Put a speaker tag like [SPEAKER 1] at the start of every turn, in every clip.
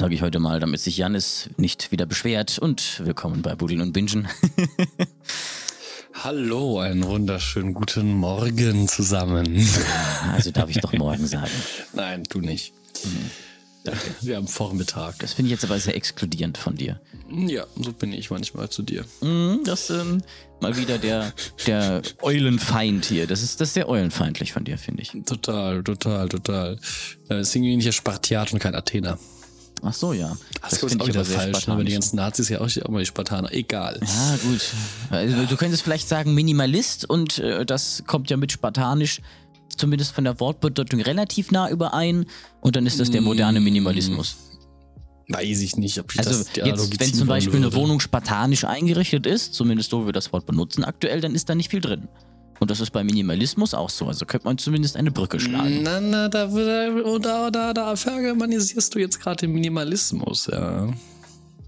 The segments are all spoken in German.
[SPEAKER 1] Sage ich heute mal, damit sich Janis nicht wieder beschwert. Und willkommen bei Buddeln und Bingen.
[SPEAKER 2] Hallo, einen wunderschönen guten Morgen zusammen.
[SPEAKER 1] Also darf ich doch morgen sagen.
[SPEAKER 2] Nein, du nicht. Danke. Wir haben Vormittag.
[SPEAKER 1] Das finde ich jetzt aber sehr exkludierend von dir.
[SPEAKER 2] Ja, so bin ich manchmal zu dir.
[SPEAKER 1] Mhm, Das ähm, mal wieder der, der Eulenfeind hier. Das ist, das ist sehr eulenfeindlich von dir, finde ich.
[SPEAKER 2] Total, total, total. Deswegen bin ich ja Spartiat und kein Athener.
[SPEAKER 1] Ach so, ja.
[SPEAKER 2] Das, ist
[SPEAKER 1] finde
[SPEAKER 2] auch
[SPEAKER 1] ich
[SPEAKER 2] wieder
[SPEAKER 1] aber sehr
[SPEAKER 2] falsch, ne? weil die ganzen Nazis ja auch, auch mal die Spartaner. Egal.
[SPEAKER 1] Ja, gut. Also, du könntest vielleicht sagen Minimalist und äh, das kommt ja mit spartanisch zumindest von der Wortbedeutung relativ nah überein und dann ist das der moderne Minimalismus.
[SPEAKER 2] Weiß ich nicht, ob ich
[SPEAKER 1] Also
[SPEAKER 2] das die
[SPEAKER 1] jetzt, wenn zum Beispiel eine
[SPEAKER 2] würde.
[SPEAKER 1] Wohnung spartanisch eingerichtet ist, zumindest so wie wir das Wort benutzen aktuell, dann ist da nicht viel drin. Und das ist bei Minimalismus auch so. Also könnte man zumindest eine Brücke schlagen.
[SPEAKER 2] Na, na, da, da, da, da, vergermanisierst du jetzt gerade den Minimalismus, ja.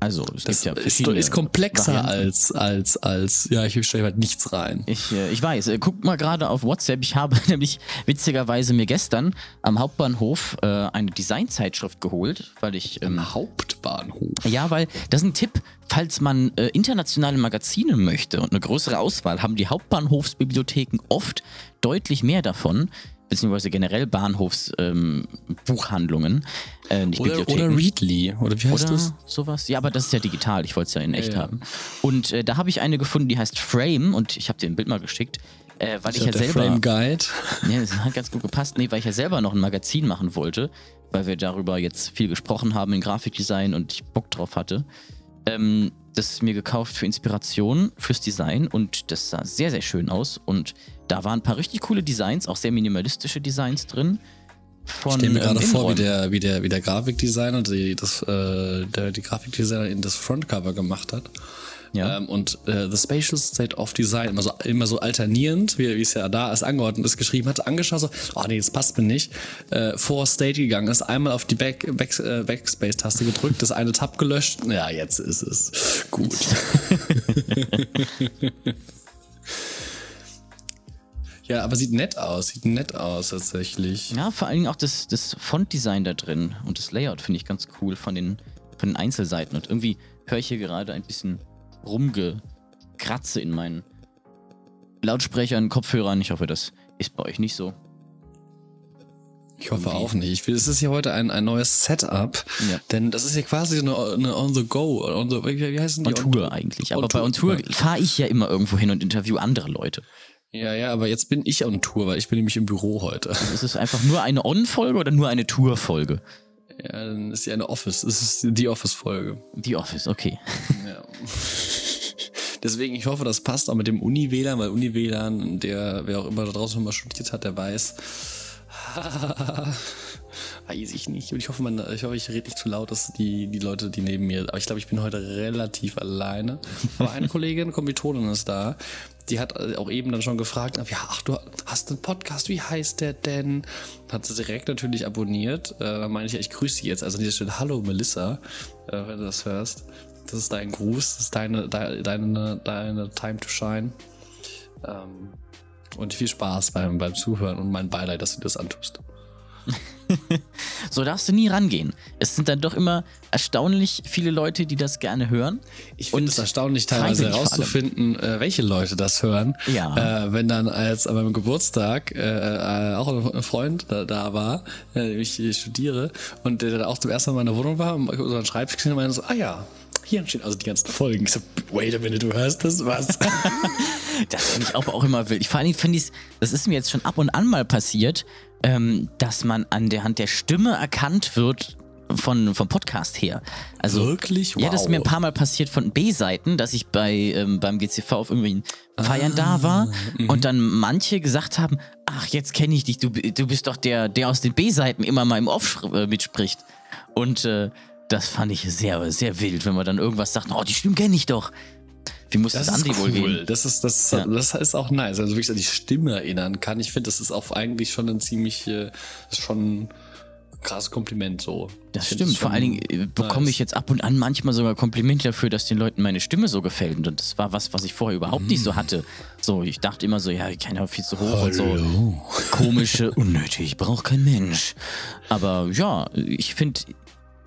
[SPEAKER 1] Also es
[SPEAKER 2] Das
[SPEAKER 1] gibt ja
[SPEAKER 2] ist,
[SPEAKER 1] verschiedene
[SPEAKER 2] ist komplexer
[SPEAKER 1] Varianten.
[SPEAKER 2] als, als, als, ja, ich stelle halt nichts rein.
[SPEAKER 1] Ich, äh, ich weiß, äh, guck mal gerade auf WhatsApp. Ich habe nämlich witzigerweise mir gestern am Hauptbahnhof äh, eine Designzeitschrift geholt, weil ich ähm,
[SPEAKER 2] Hauptbahnhof.
[SPEAKER 1] Ja, weil das ist ein Tipp, falls man äh, internationale Magazine möchte und eine größere Auswahl, haben die Hauptbahnhofsbibliotheken oft deutlich mehr davon, beziehungsweise generell Bahnhofsbuchhandlungen, ähm, äh,
[SPEAKER 2] Oder, oder Readly, oder wie heißt
[SPEAKER 1] Oder
[SPEAKER 2] das?
[SPEAKER 1] sowas. Ja, aber das ist ja digital. Ich wollte es ja in echt
[SPEAKER 2] Ja.
[SPEAKER 1] haben. Und äh, da habe ich eine gefunden, die heißt Frame und ich habe dir ein Bild mal geschickt, äh, weil ich ja
[SPEAKER 2] der
[SPEAKER 1] selber.
[SPEAKER 2] Frame Guide.
[SPEAKER 1] Ja, das hat ganz gut gepasst. Nee, weil ich ja selber noch ein Magazin machen wollte, weil wir darüber jetzt viel gesprochen haben in Grafikdesign und ich Bock drauf hatte. Ähm, das ist mir gekauft für Inspiration, fürs Design und das sah sehr, sehr schön aus. Und da waren ein paar richtig coole Designs, auch sehr minimalistische Designs drin. Von,
[SPEAKER 2] Ich stelle mir
[SPEAKER 1] ähm,
[SPEAKER 2] gerade vor, wie der, wie der, wie der Grafikdesigner, die, das, äh, der, die Grafikdesigner in das Frontcover gemacht hat.
[SPEAKER 1] Ja.
[SPEAKER 2] Ähm, und äh, The Spatial State of Design, immer so, immer so alternierend, wie, wie es ja da ist, angeordnet ist, geschrieben hat, angeschaut, so, oh nee, das passt mir nicht, äh, vor State gegangen ist, einmal auf die Back, Back, äh, Backspace-Taste gedrückt, das eine Tab gelöscht, ja, jetzt ist es gut. ja, aber sieht nett aus, sieht nett aus tatsächlich.
[SPEAKER 1] Ja, vor allen Dingen auch das, das Fontdesign da drin und das Layout finde ich ganz cool von den, von den Einzelseiten. Und irgendwie höre ich hier gerade ein bisschen rumgekratze in meinen Lautsprechern, Kopfhörern. Ich hoffe, das ist bei euch nicht so.
[SPEAKER 2] Ich hoffe
[SPEAKER 1] Irgendwie.
[SPEAKER 2] auch nicht. Es ist hier heute ein, ein neues Setup,
[SPEAKER 1] Ja.
[SPEAKER 2] denn das ist ja quasi eine, eine on the go, on the, wie, heißen die?
[SPEAKER 1] On Tour eigentlich. Aber
[SPEAKER 2] On
[SPEAKER 1] bei. On Tour fahre ich ja immer irgendwo hin und interview andere Leute.
[SPEAKER 2] Ja, ja, aber jetzt bin ich on Tour, weil ich bin nämlich im Büro heute.
[SPEAKER 1] Ist es einfach nur eine On-Folge oder nur eine Tour-Folge?
[SPEAKER 2] Ja, dann ist ja eine Office. Es ist die Office-Folge.
[SPEAKER 1] Die Office, okay.
[SPEAKER 2] Ja. Deswegen, ich hoffe, das passt auch mit dem Uni-WLAN, weil Uni-WLAN, der, wer auch immer da draußen mal studiert hat, der weiß. Weiß ich nicht. Und ich hoffe, man, ich hoffe, ich rede nicht zu laut, dass die, die Leute, die neben mir. Aber ich glaube, ich bin heute relativ alleine. Aber eine Kollegin, Kommilitonin ist da. Die hat auch eben dann schon gefragt, ja, ach, du hast einen Podcast, wie heißt der denn? Hat sie direkt natürlich abonniert. Äh, da meine ich, ja, ich grüße sie jetzt. Also an dieser Stelle, hallo Melissa, äh, wenn du das hörst. Das ist dein Gruß, das ist deine, deine, deine, deine Time to Shine. Ähm, und viel Spaß beim, beim Zuhören und mein Beileid, dass du das antust.
[SPEAKER 1] So darfst du nie rangehen. Es sind dann doch immer erstaunlich viele Leute, die das gerne hören.
[SPEAKER 2] Ich finde
[SPEAKER 1] Und
[SPEAKER 2] es erstaunlich, teilweise herauszufinden, äh, welche Leute das hören.
[SPEAKER 1] Ja.
[SPEAKER 2] Äh, wenn dann als an meinem Geburtstag äh, äh, auch ein Freund da, da war, äh, ich, studiere, und der dann auch zum ersten Mal in meiner Wohnung war, und so ein Schreibtisch und meinte so, ah ja, hier entstehen also die ganzen Folgen. Ich so, wait a minute, du hörst das? Was?
[SPEAKER 1] Das finde ich auch, auch immer wild. Ich, vor allen Dingen finde ich, das ist mir jetzt schon ab und an mal passiert, ähm, dass man an der Hand der Stimme erkannt wird von, vom Podcast her. Also,
[SPEAKER 2] Wirklich?
[SPEAKER 1] Ja, das ist mir ein
[SPEAKER 2] Wow.
[SPEAKER 1] paar Mal passiert von B-Seiten, dass ich bei, ähm, beim GCV auf irgendwelchen Feiern da war und dann manche gesagt haben, ach, jetzt kenne ich dich, du, du bist doch der, der aus den B-Seiten immer mal im Off äh, mitspricht. Und äh, das fand ich sehr, sehr wild, wenn man dann irgendwas sagt, oh, die Stimme kenne ich doch. Wie muss das,
[SPEAKER 2] Das ist
[SPEAKER 1] Andi wohl
[SPEAKER 2] cool.
[SPEAKER 1] gehen?
[SPEAKER 2] Das ist, das,
[SPEAKER 1] Ja.
[SPEAKER 2] das ist auch nice. Also wirklich an die Stimme erinnern kann. Ich finde, das ist auch eigentlich schon ein ziemlich, äh, das ist schon ein krasses Kompliment so.
[SPEAKER 1] Das
[SPEAKER 2] Ich
[SPEAKER 1] stimmt. Vor allen Dingen äh, bekomme
[SPEAKER 2] nice.
[SPEAKER 1] ich jetzt ab und an manchmal sogar Komplimente dafür, dass den Leuten meine Stimme so gefällt. Und das war was, was ich vorher überhaupt nicht
[SPEAKER 2] Mm.
[SPEAKER 1] so hatte. So, ich dachte immer so, ja, ich kann ja viel zu hoch und so. Komische, unnötig, braucht kein Mensch. Aber ja, ich finde,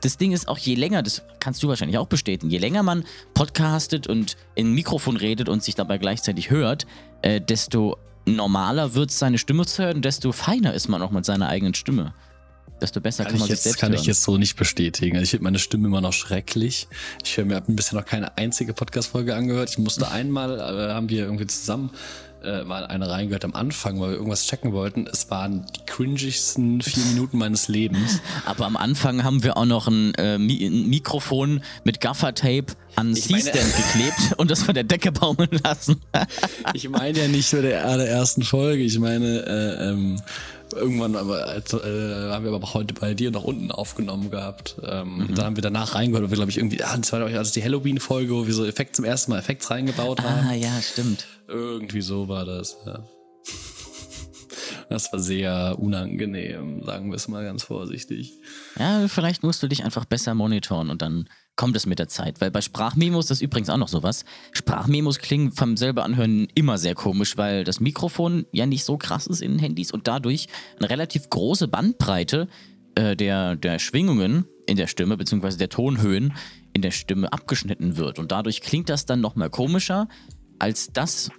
[SPEAKER 1] das Ding ist auch, je länger, das kannst du wahrscheinlich auch bestätigen, je länger man podcastet und in ein Mikrofon redet und sich dabei gleichzeitig hört, äh, desto normaler wird es, seine Stimme zu hören, desto feiner ist man auch mit seiner eigenen Stimme. Desto besser kann,
[SPEAKER 2] Kann,
[SPEAKER 1] man
[SPEAKER 2] ich
[SPEAKER 1] sich
[SPEAKER 2] jetzt,
[SPEAKER 1] selbst
[SPEAKER 2] kann
[SPEAKER 1] hören.
[SPEAKER 2] ich jetzt so nicht bestätigen. Also ich finde meine Stimme immer noch schrecklich. Ich höre mir hab mir bisher noch keine einzige Podcast-Folge angehört. Ich musste einmal, äh, haben wir irgendwie zusammen äh, mal eine reingehört am Anfang, weil wir irgendwas checken wollten. Es waren die cringigsten vier Minuten meines Lebens.
[SPEAKER 1] Aber am Anfang haben wir auch noch ein, äh, Mi ein Mikrofon mit Gaffertape an C-Stand geklebt und das von der Decke baumeln lassen.
[SPEAKER 2] Ich meine ja nicht nur der allerersten Folge. Ich meine, äh, ähm, irgendwann aber, als, äh, haben wir aber auch heute bei dir noch unten aufgenommen gehabt. Ähm, Da haben wir danach reingehört, wo wir, glaube ich, irgendwie, ah, das war, also die Halloween-Folge, wo wir so Effekt zum ersten Mal Effekts reingebaut haben.
[SPEAKER 1] ah, ja, stimmt.
[SPEAKER 2] Irgendwie so war das, ja. Das war sehr unangenehm, sagen wir es mal ganz vorsichtig.
[SPEAKER 1] Ja, vielleicht musst du dich einfach besser monitoren und dann kommt es mit der Zeit. Weil bei Sprachmemos, das ist übrigens auch noch sowas. Sprachmemos klingen vom selber anhören immer sehr komisch, weil das Mikrofon ja nicht so krass ist in Handys und dadurch eine relativ große Bandbreite äh, der, der Schwingungen in der Stimme, beziehungsweise der Tonhöhen in der Stimme abgeschnitten wird. Und dadurch klingt das dann nochmal komischer als das,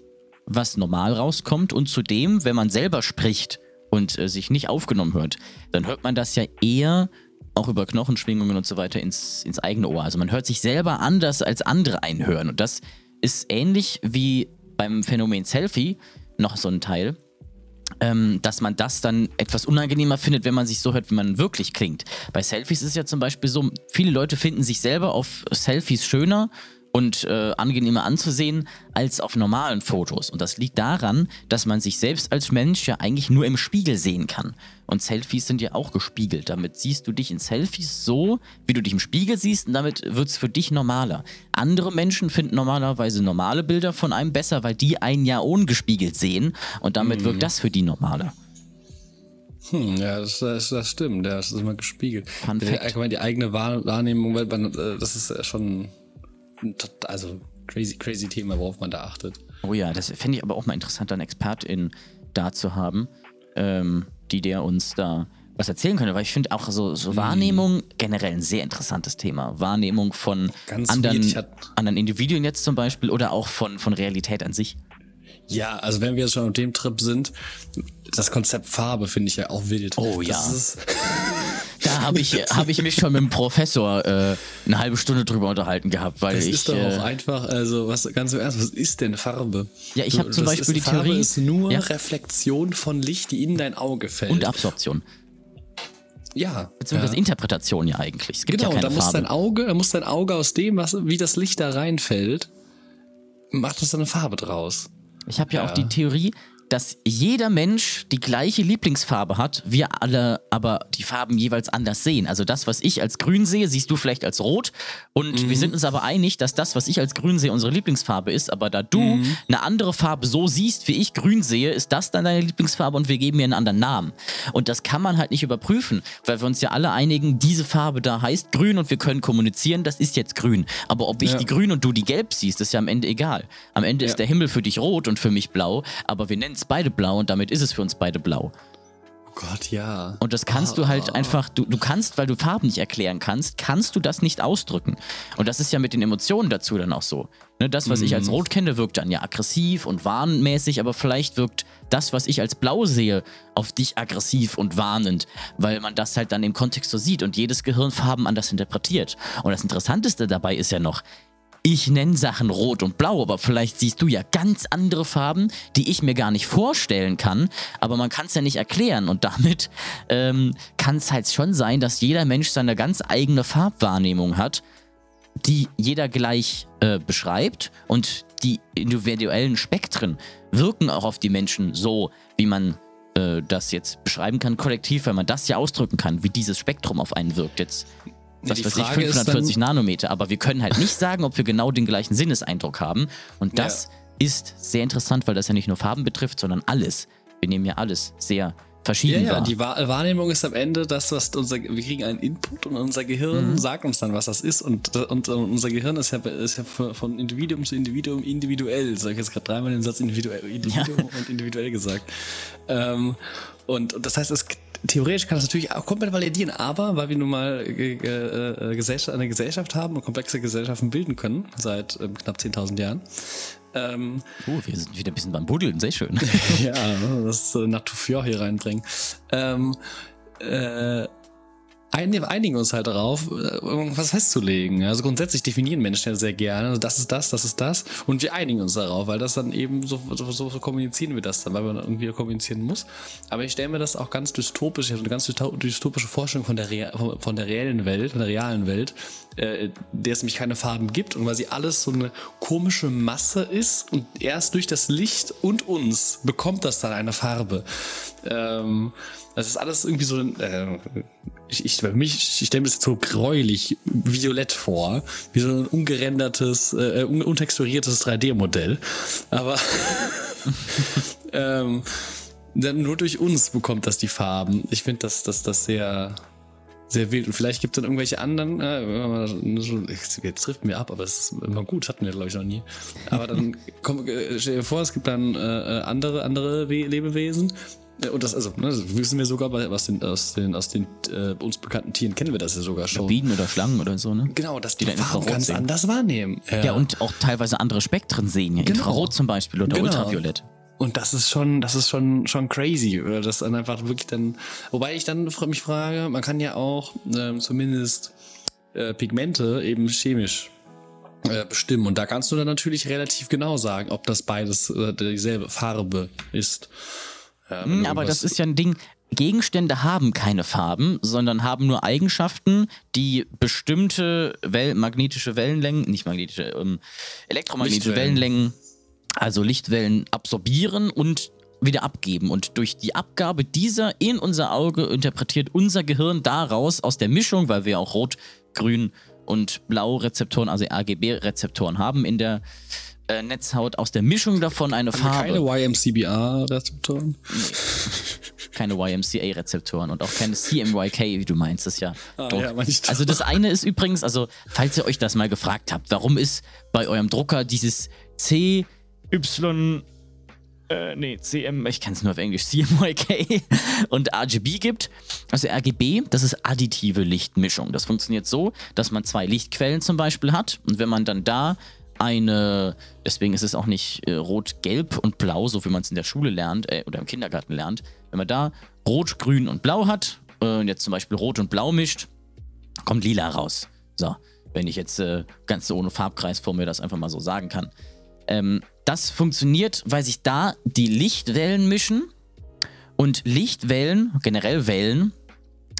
[SPEAKER 1] was normal rauskommt. Und zudem, wenn man selber spricht und äh, sich nicht aufgenommen hört, dann hört man das ja eher auch über Knochenschwingungen und so weiter ins, ins eigene Ohr. Also man hört sich selber anders als andere einhören. Und das ist ähnlich wie beim Phänomen Selfie noch so ein Teil, ähm, dass man das dann etwas unangenehmer findet, wenn man sich so hört, wie man wirklich klingt. Bei Selfies ist es ja zum Beispiel so, viele Leute finden sich selber auf Selfies schöner und äh, angenehmer anzusehen als auf normalen Fotos. Und das liegt daran, dass man sich selbst als Mensch ja eigentlich nur im Spiegel sehen kann. Und Selfies sind ja auch gespiegelt. Damit siehst du dich in Selfies so, wie du dich im Spiegel siehst, und damit wird es für dich normaler. Andere Menschen finden normalerweise normale Bilder von einem besser, weil die einen ja ungespiegelt sehen. Und damit wirkt das für die normaler.
[SPEAKER 2] Hm, ja, das, das, das stimmt, ja, das ist immer gespiegelt.
[SPEAKER 1] Fun Fact.
[SPEAKER 2] allgemein die eigene Wahr- Wahrnehmung, weil man, äh, das ist schon also crazy, crazy Thema, worauf man da achtet.
[SPEAKER 1] Oh ja, das fände ich aber auch mal interessant, eine Expertin da zu haben, ähm, die der uns da was erzählen könnte, weil ich finde auch so, so Wahrnehmung generell ein sehr interessantes Thema. Wahrnehmung von
[SPEAKER 2] Ganz
[SPEAKER 1] anderen, anderen Individuen jetzt zum Beispiel oder auch von, von Realität an sich.
[SPEAKER 2] Ja, also wenn wir jetzt schon auf dem Trip sind, das Konzept Farbe finde ich ja auch wild.
[SPEAKER 1] Oh
[SPEAKER 2] das
[SPEAKER 1] ja.
[SPEAKER 2] Ist,
[SPEAKER 1] Da habe ich, hab ich mich schon mit dem Professor äh, eine halbe Stunde drüber unterhalten gehabt, weil
[SPEAKER 2] das
[SPEAKER 1] ich.
[SPEAKER 2] ist doch
[SPEAKER 1] äh,
[SPEAKER 2] auch einfach, also was ganz im Ernst, was ist denn Farbe?
[SPEAKER 1] Ja, ich hab zum
[SPEAKER 2] Das
[SPEAKER 1] Beispiel
[SPEAKER 2] ist,
[SPEAKER 1] die
[SPEAKER 2] Farbe
[SPEAKER 1] Theorie-
[SPEAKER 2] ist nur
[SPEAKER 1] Ja.
[SPEAKER 2] Reflexion von Licht, die in dein Auge fällt.
[SPEAKER 1] und Absorption.
[SPEAKER 2] ja.
[SPEAKER 1] Beziehungsweise
[SPEAKER 2] ja.
[SPEAKER 1] Interpretation ja eigentlich. Es gibt
[SPEAKER 2] Genau,
[SPEAKER 1] ja keine
[SPEAKER 2] da muss
[SPEAKER 1] Farbe.
[SPEAKER 2] dein Auge, da muss dein Auge aus dem, was, wie das Licht da reinfällt, macht es dann eine Farbe draus.
[SPEAKER 1] Ich habe ja,
[SPEAKER 2] Ja.
[SPEAKER 1] auch die Theorie, dass jeder Mensch die gleiche Lieblingsfarbe hat, wir alle aber die Farben jeweils anders sehen. Also das, was ich als grün sehe, siehst du vielleicht als rot. Und
[SPEAKER 2] Mhm.
[SPEAKER 1] wir sind uns aber einig, dass das, was ich als grün sehe, unsere Lieblingsfarbe ist. Aber da du
[SPEAKER 2] Mhm.
[SPEAKER 1] eine andere Farbe so siehst, wie ich grün sehe, ist das dann deine Lieblingsfarbe und wir geben ihr einen anderen Namen. Und das kann man halt nicht überprüfen, weil wir uns ja alle einigen, diese Farbe da heißt grün und wir können kommunizieren, das ist jetzt grün. Aber ob ich
[SPEAKER 2] Ja.
[SPEAKER 1] die grün und du die gelb siehst, ist ja am Ende egal. Am Ende
[SPEAKER 2] Ja.
[SPEAKER 1] ist der Himmel für dich rot und für mich blau, aber wir nennen es beide blau und damit ist es für uns beide blau.
[SPEAKER 2] Oh Gott, ja.
[SPEAKER 1] Und das kannst du halt einfach, du, du kannst, weil du Farben nicht erklären kannst, kannst du das nicht ausdrücken. Und das ist ja mit den Emotionen dazu dann auch so. Ne, das, was ich als rot kenne, wirkt dann ja aggressiv und warnmäßig, aber vielleicht wirkt das, was ich als blau sehe, auf dich aggressiv und warnend, weil man das halt dann im Kontext so sieht und jedes Gehirn Farben anders interpretiert. Und das Interessanteste dabei ist ja noch, ich nenne Sachen rot und blau, aber vielleicht siehst du ja ganz andere Farben, die ich mir gar nicht vorstellen kann, aber man kann es ja nicht erklären. Und damit ähm, kann es halt schon sein, dass jeder Mensch seine ganz eigene Farbwahrnehmung hat, die jeder gleich äh, beschreibt. Und die individuellen Spektren wirken auch auf die Menschen so, wie man äh, das jetzt beschreiben kann, kollektiv, weil man das ja ausdrücken kann, wie dieses Spektrum auf einen wirkt. Jetzt was weiß ich,
[SPEAKER 2] Frage ist
[SPEAKER 1] 540 Nanometer, aber wir können halt nicht sagen, ob wir genau den gleichen Sinneseindruck haben. Und das ist sehr interessant, weil das ja nicht nur Farben betrifft, sondern alles. Wir nehmen ja alles sehr verschieden
[SPEAKER 2] ja, ja,
[SPEAKER 1] war.
[SPEAKER 2] die Wahr- Wahrnehmung ist am Ende das, was unser, wir kriegen einen Input und unser Gehirn
[SPEAKER 1] Mhm.
[SPEAKER 2] sagt uns dann, was das ist. Und, und, und unser Gehirn ist ja, ist ja von Individuum zu Individuum individuell. Habe ich jetzt gerade dreimal den Satz individuell, Individuum und individuell gesagt. Ähm, und, und das heißt, es theoretisch kann das natürlich auch komplett validieren, aber weil wir nun mal äh, äh, Gesellschaft, eine Gesellschaft haben und komplexe Gesellschaften bilden können, seit ähm, knapp 10.000 Jahren, ähm,
[SPEAKER 1] oh, wir sind wieder ein bisschen beim Buddeln, sehr schön.
[SPEAKER 2] ja, das äh, Natufior hier reinbringen. Ähm, äh, einigen uns halt darauf, äh, irgendwas festzulegen. Also grundsätzlich definieren Menschen ja sehr gerne, also das ist das, das ist das. Und wir einigen uns darauf, weil das dann eben so, so, so, kommunizieren wir das dann, weil man irgendwie kommunizieren muss. Aber ich stelle mir das auch ganz dystopisch, ich habe eine ganz dysto- dystopische Vorstellung von der, von- von der reellen Welt, von der realen Welt, äh, der es nämlich keine Farben gibt und weil sie alles so eine komische Masse ist und erst durch das Licht und uns bekommt das dann eine Farbe. Ähm, das ist alles irgendwie so, äh, ich, ich, mich, ich stelle mir das jetzt so gräulich violett vor, wie so ein ungerendertes, äh, un untexturiertes 3D-Modell. Aber ähm, dann nur durch uns bekommt das die Farben. Ich finde das, das, das sehr, sehr wild. Und vielleicht gibt es dann irgendwelche anderen, äh, jetzt, trifft mir ab, aber es ist immer gut, hatten wir glaube ich noch nie. Aber dann komm, äh, stell dir vor, es gibt dann äh, äh, andere, andere We Lebewesen. Und das, also, ne, das wissen wir sogar bei, aus den, aus den, aus den äh, uns bekannten Tieren kennen wir das ja sogar schon.
[SPEAKER 1] Bienen oder Schlangen oder so, ne?
[SPEAKER 2] Genau, dass die,
[SPEAKER 1] Die dann
[SPEAKER 2] Farben ganz
[SPEAKER 1] sehen.
[SPEAKER 2] anders wahrnehmen.
[SPEAKER 1] Ja, und auch teilweise andere Spektren sehen, ja.
[SPEAKER 2] Genau.
[SPEAKER 1] Infrarot zum Beispiel oder
[SPEAKER 2] Genau.
[SPEAKER 1] Ultraviolett.
[SPEAKER 2] Und das ist schon, das ist schon, schon crazy, oder das dann einfach wirklich dann, wobei ich dann mich frage, man kann ja auch ähm, zumindest äh, Pigmente eben chemisch äh, bestimmen. Und da kannst du dann natürlich relativ genau sagen, ob das beides äh, dieselbe Farbe ist.
[SPEAKER 1] Hm,
[SPEAKER 2] du
[SPEAKER 1] aber das ist ja ein Ding. Gegenstände haben keine Farben, sondern haben nur Eigenschaften, die bestimmte Well magnetische Wellenlängen, nicht magnetische, ähm, elektromagnetische. Wellenlängen, also Lichtwellen absorbieren und wieder abgeben. Und durch die Abgabe dieser in unser Auge interpretiert unser Gehirn daraus aus der Mischung, weil wir auch Rot, Grün und Blau Rezeptoren, also RGB-Rezeptoren haben in der äh, Netzhaut, aus der Mischung davon eine Farbe.
[SPEAKER 2] keine YMCBA-Rezeptoren.
[SPEAKER 1] keine YMCA-Rezeptoren und auch keine CMYK, wie du meinst, ist ja.
[SPEAKER 2] Ah, ja,
[SPEAKER 1] also das eine ist übrigens, also falls ihr euch das mal gefragt habt, warum ist bei eurem Drucker dieses C, Y, äh, nee, CM, ich kann es nur auf Englisch, CMYK und RGB gibt. Also RGB, das ist additive Lichtmischung. Das funktioniert so, dass man zwei Lichtquellen zum Beispiel hat und wenn man dann da eine, deswegen ist es auch nicht äh, rot, gelb und blau, so wie man es in der Schule lernt äh, oder im Kindergarten lernt. Wenn man da rot, grün und blau hat äh, und jetzt zum Beispiel rot und blau mischt, kommt lila raus. So, wenn ich jetzt äh, ganz ohne Farbkreis vor mir das einfach mal so sagen kann. Ähm, das funktioniert, weil sich da die Lichtwellen mischen und Lichtwellen, generell Wellen,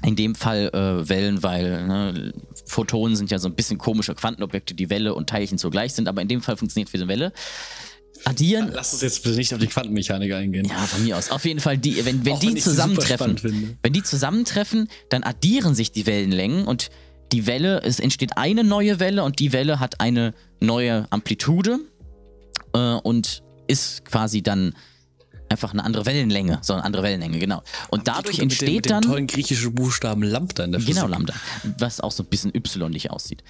[SPEAKER 1] in dem Fall äh, Wellen, weil ne, Photonen sind ja so ein bisschen komische Quantenobjekte, die Welle und Teilchen zugleich sind, aber in dem Fall funktioniert für eine Welle. Addieren,
[SPEAKER 2] Lass uns jetzt bitte nicht auf die Quantenmechanik eingehen.
[SPEAKER 1] ja, von mir aus. Auf jeden Fall, die, wenn, wenn
[SPEAKER 2] Auch
[SPEAKER 1] die
[SPEAKER 2] wenn
[SPEAKER 1] zusammentreffen, wenn die zusammentreffen, dann addieren sich die Wellenlängen und die Welle, es entsteht eine neue Welle und die Welle hat eine neue Amplitude äh, und ist quasi dann einfach eine andere Wellenlänge, so eine andere Wellenlänge, genau. Und dadurch
[SPEAKER 2] mit dem, mit
[SPEAKER 1] entsteht
[SPEAKER 2] dem
[SPEAKER 1] dann
[SPEAKER 2] tollen griechischen Buchstaben Lambda in der Physik.
[SPEAKER 1] Genau, Lambda. Was auch so ein bisschen y-lich aussieht.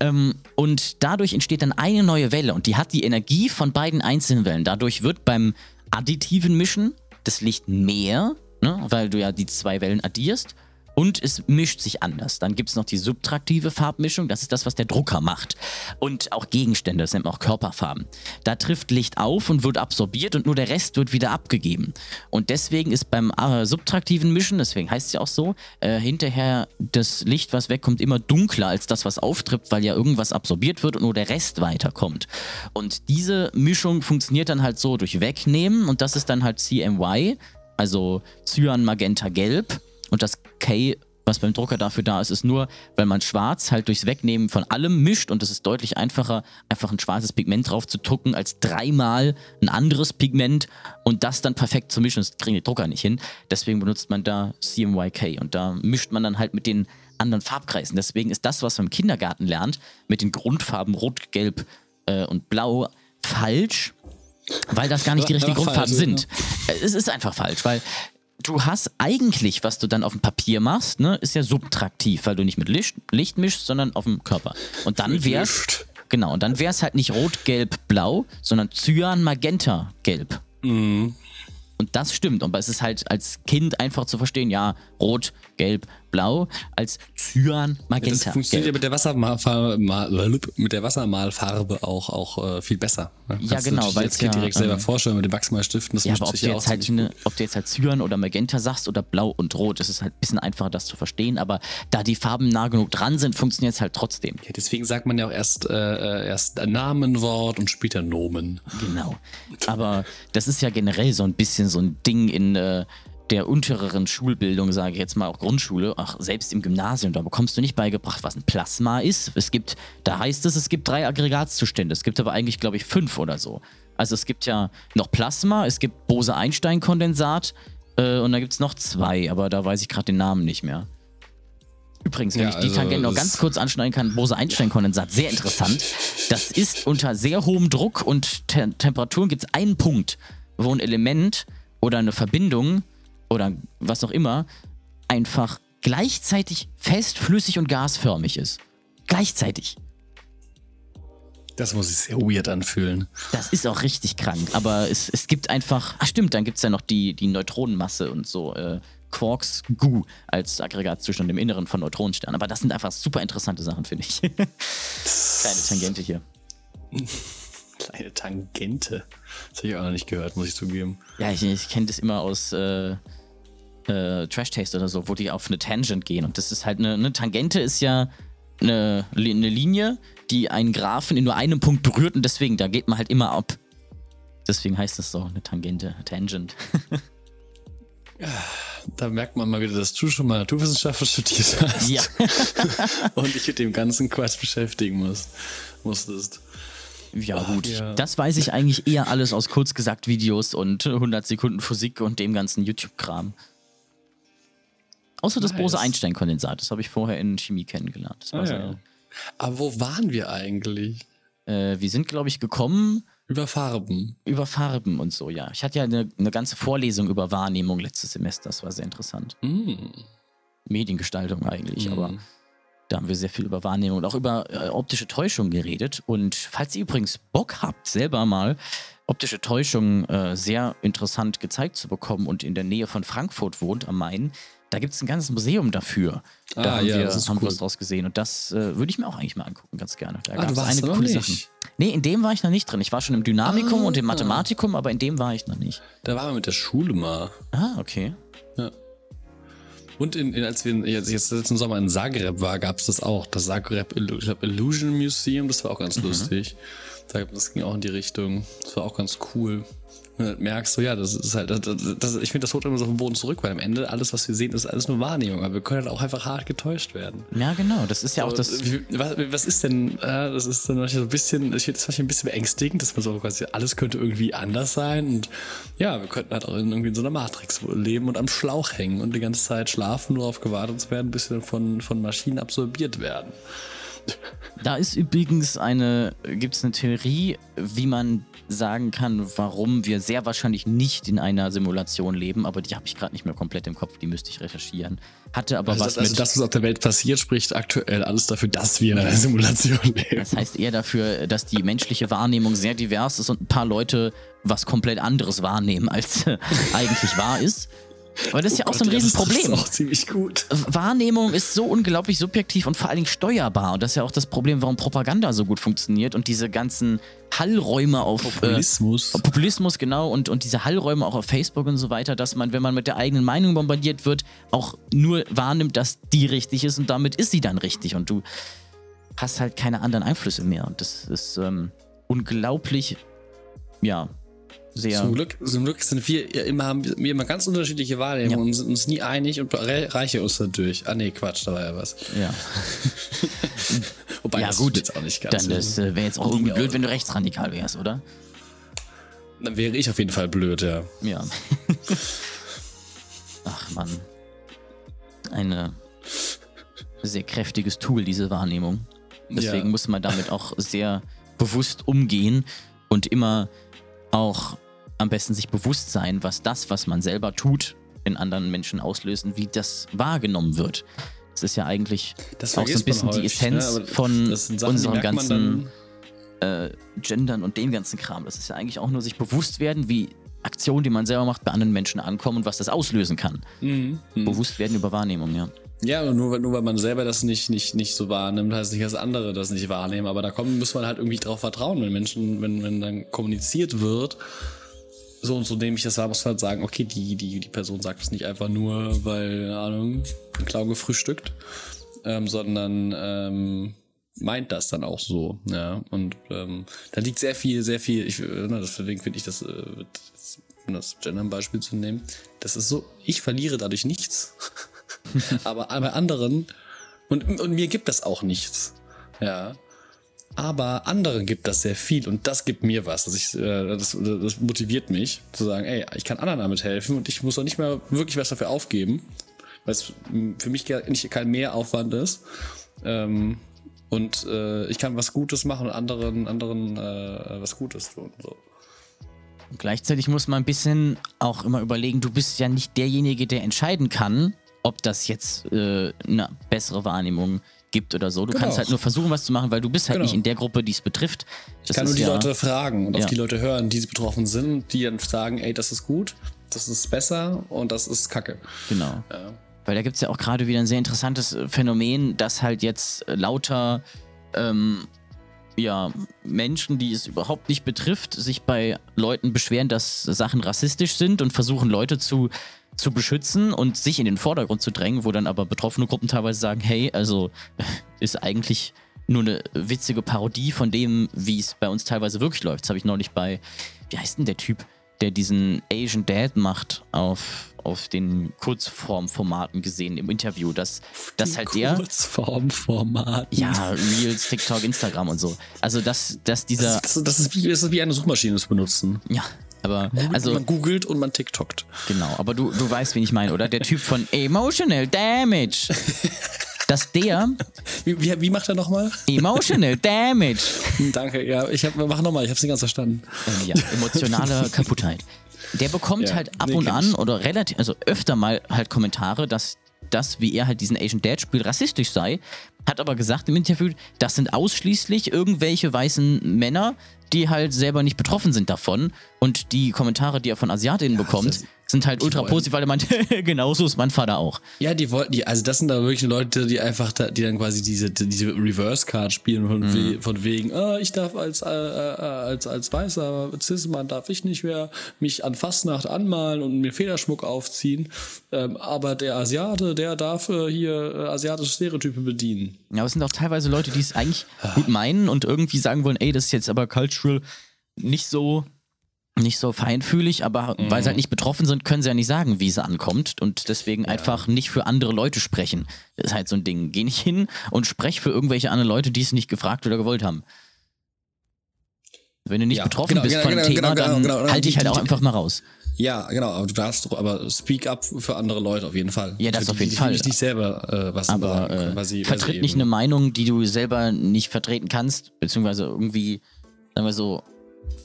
[SPEAKER 1] Ähm, und dadurch entsteht dann eine neue Welle und die hat die Energie von beiden einzelnen Wellen. Dadurch wird beim additiven Mischen das Licht mehr, ne, weil du ja die zwei Wellen addierst. Und es mischt sich anders. Dann gibt es noch die subtraktive Farbmischung. Das ist das, was der Drucker macht. Und auch Gegenstände, das nennt man auch Körperfarben. Da trifft Licht auf und wird absorbiert und nur der Rest wird wieder abgegeben. Und deswegen ist beim äh, subtraktiven Mischen, deswegen heißt es ja auch so, äh, hinterher das Licht, was wegkommt, immer dunkler als das, was auftritt, weil ja irgendwas absorbiert wird und nur der Rest weiterkommt. Und diese Mischung funktioniert dann halt so durch Wegnehmen und das ist dann halt CMY, also Cyan, Magenta, Gelb. Und das K, was beim Drucker dafür da ist, ist nur, weil man schwarz halt durchs Wegnehmen von allem mischt und es ist deutlich einfacher, einfach ein schwarzes Pigment drauf zu tucken, als dreimal ein anderes Pigment und das dann perfekt zu mischen. Das kriegen die Drucker nicht hin. Deswegen benutzt man da CMYK und da mischt man dann halt mit den anderen Farbkreisen. Deswegen ist das, was man im Kindergarten lernt, mit den Grundfarben Rot, Gelb äh, und Blau falsch, weil das gar nicht die
[SPEAKER 2] Ja,
[SPEAKER 1] richtigen
[SPEAKER 2] ja,
[SPEAKER 1] Grundfarben
[SPEAKER 2] falsch,
[SPEAKER 1] sind. Äh, Es ist einfach falsch, weil du hast eigentlich, was du dann auf dem Papier machst, ne, ist ja subtraktiv, weil du nicht mit Licht, Licht mischst, sondern auf dem Körper. Und dann wär's,
[SPEAKER 2] Licht.
[SPEAKER 1] genau, und dann wär's halt nicht rot, gelb, blau, sondern cyan, magenta, gelb.
[SPEAKER 2] Mhm.
[SPEAKER 1] Und das stimmt. Aber es ist halt als Kind einfach zu verstehen, ja, rot, gelb, blau, als Cyan,
[SPEAKER 2] Das
[SPEAKER 1] Magenta.
[SPEAKER 2] funktioniert ja mit der, Wassermalfarbe, mal- mit der Wassermalfarbe auch, auch äh, viel besser. Ne?
[SPEAKER 1] Ja,
[SPEAKER 2] Kannst
[SPEAKER 1] genau,
[SPEAKER 2] als Kind
[SPEAKER 1] ja,
[SPEAKER 2] direkt selber
[SPEAKER 1] ähm,
[SPEAKER 2] vorstellen mit den Wachsmalstiften. Das
[SPEAKER 1] Ja, aber ob du, jetzt
[SPEAKER 2] auch
[SPEAKER 1] halt eine, ob du jetzt halt Cyan oder Magenta sagst oder Blau und Rot, ist es halt ein bisschen einfacher, das zu verstehen. Aber da die Farben nah genug dran sind, funktioniert es halt trotzdem.
[SPEAKER 2] Ja, deswegen sagt man ja auch erst, äh, äh, erst ein Namenwort und später Nomen.
[SPEAKER 1] Genau. Aber das ist ja generell so ein bisschen so ein Ding in äh, der untereren Schulbildung, sage ich jetzt mal, auch Grundschule, auch selbst im Gymnasium, da bekommst du nicht beigebracht, was ein Plasma ist. Es gibt, da heißt es, es gibt drei Aggregatzustände. Es gibt aber eigentlich, glaube ich, fünf oder so. Also es gibt ja noch Plasma, es gibt Bose-Einstein-Kondensat äh, und da gibt es noch zwei, aber da weiß ich gerade den Namen nicht mehr. Übrigens, wenn
[SPEAKER 2] Ja,
[SPEAKER 1] ich die
[SPEAKER 2] also
[SPEAKER 1] Tangente noch ganz kurz anschneiden kann, Bose-Einstein-Kondensat, sehr interessant. Das ist unter sehr hohem Druck und Te Temperaturen gibt es einen Punkt, wo ein Element oder eine Verbindung oder was auch immer einfach gleichzeitig fest, flüssig und gasförmig ist. Gleichzeitig.
[SPEAKER 2] Das muss sich sehr weird anfühlen.
[SPEAKER 1] Das ist auch richtig krank, aber es, es gibt einfach, ach stimmt, dann gibt es ja noch die, die Neutronenmasse und so, äh, Quarks Goo als Aggregatzustand im Inneren von Neutronensternen. Aber das sind einfach super interessante Sachen, finde ich. Kleine Tangente hier.
[SPEAKER 2] Kleine Tangente. Das habe ich auch noch nicht gehört, muss ich zugeben.
[SPEAKER 1] Ja, ich, ich kenne das immer aus äh, äh, Trash Taste oder so, wo die auf eine Tangent gehen. Und das ist halt eine, eine Tangente ist ja eine, eine Linie, die einen Graphen in nur einem Punkt berührt und deswegen, da geht man halt immer ab. Deswegen heißt das so, eine Tangente, Tangent.
[SPEAKER 2] Da merkt man mal wieder, dass du schon mal Naturwissenschaften studiert hast
[SPEAKER 1] ja.
[SPEAKER 2] und dich mit dem ganzen Quatsch beschäftigen musst, musstest.
[SPEAKER 1] Ja, gut.
[SPEAKER 2] ja.
[SPEAKER 1] Das weiß ich eigentlich eher alles aus kurz gesagt Videos und 100 Sekunden Physik und dem ganzen YouTube-Kram. Außer das
[SPEAKER 2] Nice.
[SPEAKER 1] Bose-Einstein-Kondensat. Das habe ich vorher in Chemie kennengelernt. Das war
[SPEAKER 2] Ah,
[SPEAKER 1] sehr,
[SPEAKER 2] ja. Aber wo waren wir eigentlich?
[SPEAKER 1] äh, wir sind, glaube ich, gekommen
[SPEAKER 2] Über Farben.
[SPEAKER 1] über Farben und so, ja. Ich hatte ja eine, eine ganze Vorlesung über Wahrnehmung letztes Semester. Das war sehr interessant.
[SPEAKER 2] Mm.
[SPEAKER 1] Mediengestaltung eigentlich,
[SPEAKER 2] Mhm.
[SPEAKER 1] aber da haben wir sehr viel über Wahrnehmung und auch über äh, optische Täuschung geredet. Und falls ihr übrigens Bock habt, selber mal optische Täuschung äh, sehr interessant gezeigt zu bekommen und in der Nähe von Frankfurt wohnt am Main, da gibt es ein ganzes Museum dafür. Da
[SPEAKER 2] Ah,
[SPEAKER 1] haben,
[SPEAKER 2] ja,
[SPEAKER 1] wir,
[SPEAKER 2] das
[SPEAKER 1] haben
[SPEAKER 2] cool.
[SPEAKER 1] was draus gesehen. Und das äh, würde ich mir auch eigentlich mal angucken, ganz gerne. Da
[SPEAKER 2] Ah,
[SPEAKER 1] gab es einige coole
[SPEAKER 2] nicht.
[SPEAKER 1] Sachen. Nee, in dem war ich noch nicht drin. Ich war schon im Dynamikum
[SPEAKER 2] Ah.
[SPEAKER 1] und im Mathematikum, aber in dem war ich noch nicht.
[SPEAKER 2] Da waren wir mit der Schule mal.
[SPEAKER 1] Ah, okay.
[SPEAKER 2] Ja. Und in, in, als wir jetzt, jetzt letzten Sommer in Zagreb war, gab es das auch. Das Zagreb Illusion Museum, das war auch ganz lustig. Da- Das ging auch in die Richtung. Das war auch ganz cool. Und dann merkst du, ja, das ist halt, das, das, ich finde, das holt immer so den Boden zurück, weil am Ende alles, was wir sehen, ist alles nur Wahrnehmung. Aber wir können halt auch einfach hart getäuscht werden.
[SPEAKER 1] Ja, genau. Das ist ja auch das.
[SPEAKER 2] Was, was ist denn, äh, das ist dann manchmal so ein bisschen, ich finde das manchmal ein bisschen beängstigend, dass man so quasi, alles könnte irgendwie anders sein und ja, wir könnten halt auch in, irgendwie in so einer Matrix leben und am Schlauch hängen und die ganze Zeit schlafen, nur auf gewartet zu werden, bis wir dann von, von Maschinen absorbiert werden.
[SPEAKER 1] Da ist übrigens eine, gibt es eine Theorie, wie man sagen kann, warum wir sehr wahrscheinlich nicht in einer Simulation leben, aber die habe ich gerade nicht mehr komplett im Kopf, die müsste ich recherchieren. Hatte aber
[SPEAKER 2] Also,
[SPEAKER 1] was
[SPEAKER 2] das, also
[SPEAKER 1] mit.
[SPEAKER 2] das, was auf der Welt passiert, spricht aktuell alles dafür, dass wir in einer Simulation leben.
[SPEAKER 1] Das heißt eher dafür, dass die menschliche Wahrnehmung sehr divers ist und ein paar Leute was komplett anderes wahrnehmen, als eigentlich wahr ist. Aber das ist ja auch so ein
[SPEAKER 2] Oh Gott, ja, das
[SPEAKER 1] Riesenproblem.
[SPEAKER 2] trifft's auch ziemlich gut.
[SPEAKER 1] Wahrnehmung ist so unglaublich subjektiv und vor allen Dingen steuerbar. Und das ist ja auch das Problem, warum Propaganda so gut funktioniert und diese ganzen Hallräume auf
[SPEAKER 2] Populismus.
[SPEAKER 1] Äh, Populismus, genau, und, und diese Hallräume auch auf Facebook und so weiter, dass man, wenn man mit der eigenen Meinung bombardiert wird, auch nur wahrnimmt, dass die richtig ist und damit ist sie dann richtig. Und du hast halt keine anderen Einflüsse mehr. Und das ist ähm, unglaublich, ja, sehr.
[SPEAKER 2] Zum Glück, zum Glück sind wir ja immer, haben wir immer ganz unterschiedliche Wahrnehmungen und sind uns nie einig und re- reiche uns dadurch. Ah nee, Quatsch, da war ja was.
[SPEAKER 1] Ja,
[SPEAKER 2] Wobei
[SPEAKER 1] ja
[SPEAKER 2] das
[SPEAKER 1] gut,
[SPEAKER 2] jetzt auch nicht ganz.
[SPEAKER 1] dann äh, wäre jetzt auch irgendwie blöd,
[SPEAKER 2] aus-
[SPEAKER 1] wenn du rechtsradikal wärst, oder?
[SPEAKER 2] Dann wäre ich auf jeden Fall blöd, ja.
[SPEAKER 1] Ja. Ach Mann. Ein sehr kräftiges Tool, diese Wahrnehmung. Deswegen
[SPEAKER 2] Ja.
[SPEAKER 1] muss man damit auch sehr bewusst umgehen und immer auch am besten sich bewusst sein, was das, was man selber tut, in anderen Menschen auslösen, wie das wahrgenommen wird. Das ist ja eigentlich auch so ein bisschen die
[SPEAKER 2] häufig,
[SPEAKER 1] Essenz
[SPEAKER 2] ne?
[SPEAKER 1] Von
[SPEAKER 2] Sachen,
[SPEAKER 1] unserem ganzen äh, Gendern und dem ganzen Kram. Das ist ja eigentlich auch nur sich bewusst werden, wie Aktionen, die man selber macht, bei anderen Menschen ankommen und was das auslösen kann.
[SPEAKER 2] Mhm.
[SPEAKER 1] Bewusst werden über Wahrnehmung, ja.
[SPEAKER 2] Ja, nur, nur weil man selber das nicht, nicht, nicht so wahrnimmt, heißt nicht, dass andere das nicht wahrnehmen. Aber da kommen, muss man halt irgendwie drauf vertrauen, wenn Menschen, wenn, wenn dann kommuniziert wird, so und so nehme ich das wahr, muss man halt sagen, okay, die, die, die Person sagt es nicht einfach nur, weil, keine Ahnung, ein Clown gefrühstückt, ähm, sondern ähm, meint das dann auch so, ja. Und ähm, da liegt sehr viel, sehr viel, ich, äh, ne, deswegen finde ich das, äh, das, um das Gender-Beispiel zu nehmen, das ist so, ich verliere dadurch nichts. aber bei anderen, und, und mir gibt das auch nichts, ja. Aber anderen gibt das sehr viel und das gibt mir was. Also ich, äh, das, das motiviert mich zu sagen, ey, ich kann anderen damit helfen und ich muss auch nicht mehr wirklich was dafür aufgeben, weil es für mich nicht kein Mehraufwand ist. Ähm, und äh, ich kann was Gutes machen und anderen, anderen äh, was Gutes tun. So.
[SPEAKER 1] Gleichzeitig muss man ein bisschen auch immer überlegen, du bist ja nicht derjenige, der entscheiden kann, ob das jetzt äh, eine bessere Wahrnehmung gibt oder so. Du
[SPEAKER 2] Genau.
[SPEAKER 1] kannst halt nur versuchen, was zu machen, weil du bist halt
[SPEAKER 2] Genau.
[SPEAKER 1] nicht in der Gruppe, die es betrifft.
[SPEAKER 2] Ich
[SPEAKER 1] Das
[SPEAKER 2] kann nur die
[SPEAKER 1] ja,
[SPEAKER 2] Leute fragen und
[SPEAKER 1] Ja.
[SPEAKER 2] auf die Leute hören, die betroffen sind, die dann sagen, ey, das ist gut, das ist besser und das ist Kacke.
[SPEAKER 1] Genau.
[SPEAKER 2] Ja.
[SPEAKER 1] Weil da gibt es ja auch gerade wieder ein sehr interessantes äh, Phänomen, dass halt jetzt äh, lauter ähm, ja, Menschen, die es überhaupt nicht betrifft, sich bei Leuten beschweren, dass Sachen rassistisch sind und versuchen, Leute zu, zu beschützen und sich in den Vordergrund zu drängen, wo dann aber betroffene Gruppen teilweise sagen, hey, also ist eigentlich nur eine witzige Parodie von dem, wie es bei uns teilweise wirklich läuft. Das habe ich neulich bei, wie heißt denn der Typ, der diesen Asian Dad macht auf, auf den Kurzformformaten gesehen im Interview, dass, dass halt der
[SPEAKER 2] Kurzformformat.
[SPEAKER 1] ja, Reels, TikTok, Instagram und so. Also, dass, dass dieser.
[SPEAKER 2] Das, das, das, ist wie, das ist wie eine Suchmaschine zu benutzen.
[SPEAKER 1] Ja, aber.
[SPEAKER 2] Also,
[SPEAKER 1] Also,
[SPEAKER 2] man googelt und man TikTokt.
[SPEAKER 1] genau. Aber du, du weißt, wen ich meine, oder? Der Typ von Emotional Damage. Dass der
[SPEAKER 2] Wie, wie, wie macht er nochmal?
[SPEAKER 1] Emotional Damage.
[SPEAKER 2] Danke, ja, ich hab, mach nochmal, ich hab's nicht ganz verstanden.
[SPEAKER 1] Ähm, ja, emotionale Kaputtheit. Der bekommt
[SPEAKER 2] Ja,
[SPEAKER 1] halt ab und an oder relativ, also öfter mal halt Kommentare, dass das, wie er halt diesen Asian Dad spielt, rassistisch sei. Hat aber gesagt im Interview, das sind ausschließlich irgendwelche weißen Männer, die halt selber nicht betroffen sind davon. Und die Kommentare, die er von Asiatinnen bekommt,
[SPEAKER 2] das-
[SPEAKER 1] sind halt ultra
[SPEAKER 2] wollen-
[SPEAKER 1] positiv, weil er meint, genauso ist mein Vater auch.
[SPEAKER 2] Ja, die wollten, die, also das sind da wirklich Leute, die einfach, da, die dann quasi diese, diese Reverse-Card spielen von,
[SPEAKER 1] Mhm.
[SPEAKER 2] we, von wegen, ah, ich darf als, äh, äh, als, als weißer Cis-Mann darf ich nicht mehr mich an Fastnacht anmalen und mir Federschmuck aufziehen, ähm, aber der Asiate, der darf äh, hier äh, asiatische Stereotype bedienen.
[SPEAKER 1] Ja, aber es sind auch teilweise Leute, die es eigentlich gut meinen und irgendwie sagen wollen, ey, das ist jetzt aber cultural nicht so nicht so feinfühlig, aber weil sie halt nicht betroffen sind, können sie ja nicht sagen, wie es ankommt und deswegen einfach nicht für andere Leute sprechen. Das ist halt so ein Ding. Geh nicht hin und sprech für irgendwelche anderen Leute, die es nicht gefragt oder gewollt haben. Wenn du nicht
[SPEAKER 2] Ja,
[SPEAKER 1] betroffen
[SPEAKER 2] genau,
[SPEAKER 1] bist
[SPEAKER 2] genau,
[SPEAKER 1] von dem
[SPEAKER 2] genau,
[SPEAKER 1] Thema,
[SPEAKER 2] genau,
[SPEAKER 1] dann
[SPEAKER 2] genau, genau.
[SPEAKER 1] halt dich
[SPEAKER 2] Die-
[SPEAKER 1] halt auch einfach mal raus.
[SPEAKER 2] Ja, genau, aber du darfst aber speak up für andere Leute auf jeden Fall.
[SPEAKER 1] Ja, das
[SPEAKER 2] für
[SPEAKER 1] auf jeden
[SPEAKER 2] die
[SPEAKER 1] Fall.
[SPEAKER 2] Nicht, nicht selber äh, was
[SPEAKER 1] Aber
[SPEAKER 2] sagen
[SPEAKER 1] äh,
[SPEAKER 2] können, weil sie, weil
[SPEAKER 1] vertritt
[SPEAKER 2] sie
[SPEAKER 1] nicht eine Meinung, die du selber nicht vertreten kannst, beziehungsweise irgendwie, sagen wir so,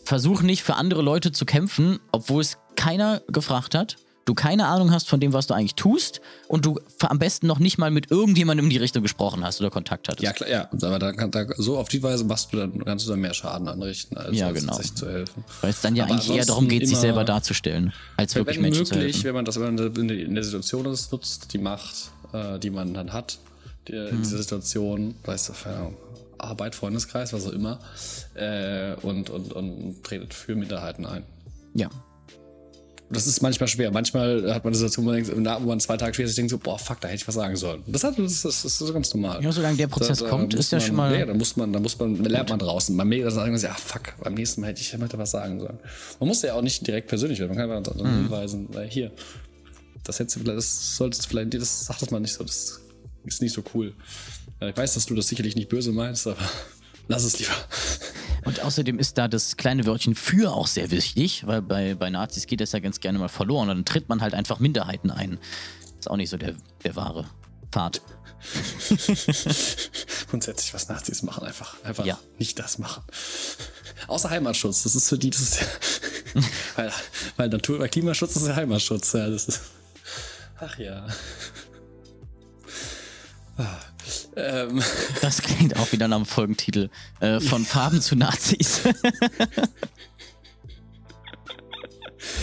[SPEAKER 1] versuch nicht für andere Leute zu kämpfen, obwohl es keiner gefragt hat, du keine Ahnung hast von dem, was du eigentlich tust und du am besten noch nicht mal mit irgendjemandem in die Richtung gesprochen hast oder Kontakt hattest.
[SPEAKER 2] Ja, klar, ja, aber da, kann- da, so auf die Weise machst du dann, kannst du dann mehr Schaden anrichten, als,
[SPEAKER 1] Ja,
[SPEAKER 2] als
[SPEAKER 1] genau.
[SPEAKER 2] sich zu helfen.
[SPEAKER 1] Weil es dann ja
[SPEAKER 2] Aber
[SPEAKER 1] eigentlich eher darum geht, sich selber darzustellen, als wirklich Menschen zu
[SPEAKER 2] möglich,
[SPEAKER 1] helfen.
[SPEAKER 2] wenn man das wenn man in der- in Situation ist, nutzt, die Macht, äh, die man dann hat, die,
[SPEAKER 1] Hm.
[SPEAKER 2] in dieser Situation, weißt du, Arbeit, Freundeskreis, was auch immer, äh, und, und, und tretet für Minderheiten ein.
[SPEAKER 1] Ja.
[SPEAKER 2] Das ist manchmal schwer. Manchmal hat man eine Situation, wo man, denkt, wo man zwei Tage später sich denkt, so, boah, fuck, da hätte ich was sagen sollen. Das, hat, das, das, das ist ganz normal.
[SPEAKER 1] Ja, solange der Prozess kommt,
[SPEAKER 2] muss
[SPEAKER 1] ist ja schon mal-
[SPEAKER 2] Ja, da muss man, da muss man, lernt man draußen. Man merkt, dass man sagt, ah, fuck, beim nächsten Mal hätte ich hätte was sagen sollen. Man muss ja auch nicht direkt persönlich werden. Man kann einfach dann
[SPEAKER 1] Mhm.
[SPEAKER 2] hinweisen, weil hier, das hättest du vielleicht, das solltest du vielleicht, das sag das mal nicht so, das ist nicht so cool. Ja, Ich weiß, dass du das sicherlich nicht böse meinst, aber lass es lieber.
[SPEAKER 1] Und außerdem ist da das kleine Wörtchen für auch sehr wichtig, weil bei, bei Nazis geht das ja ganz gerne mal verloren. Und dann tritt man halt einfach Minderheiten ein. Ist auch nicht so der, der wahre Pfad.
[SPEAKER 2] Grundsätzlich, was Nazis machen, einfach, einfach
[SPEAKER 1] Ja.
[SPEAKER 2] nicht das machen. Außer Heimatschutz, das ist für die, das ist, weil, weil Natur, weil Klimaschutz ist ja Heimatschutz, ja, das ist, Ach ja. Ah, ähm.
[SPEAKER 1] Das klingt auch wieder nach einem Folgentitel. Äh, von Farben zu Nazis.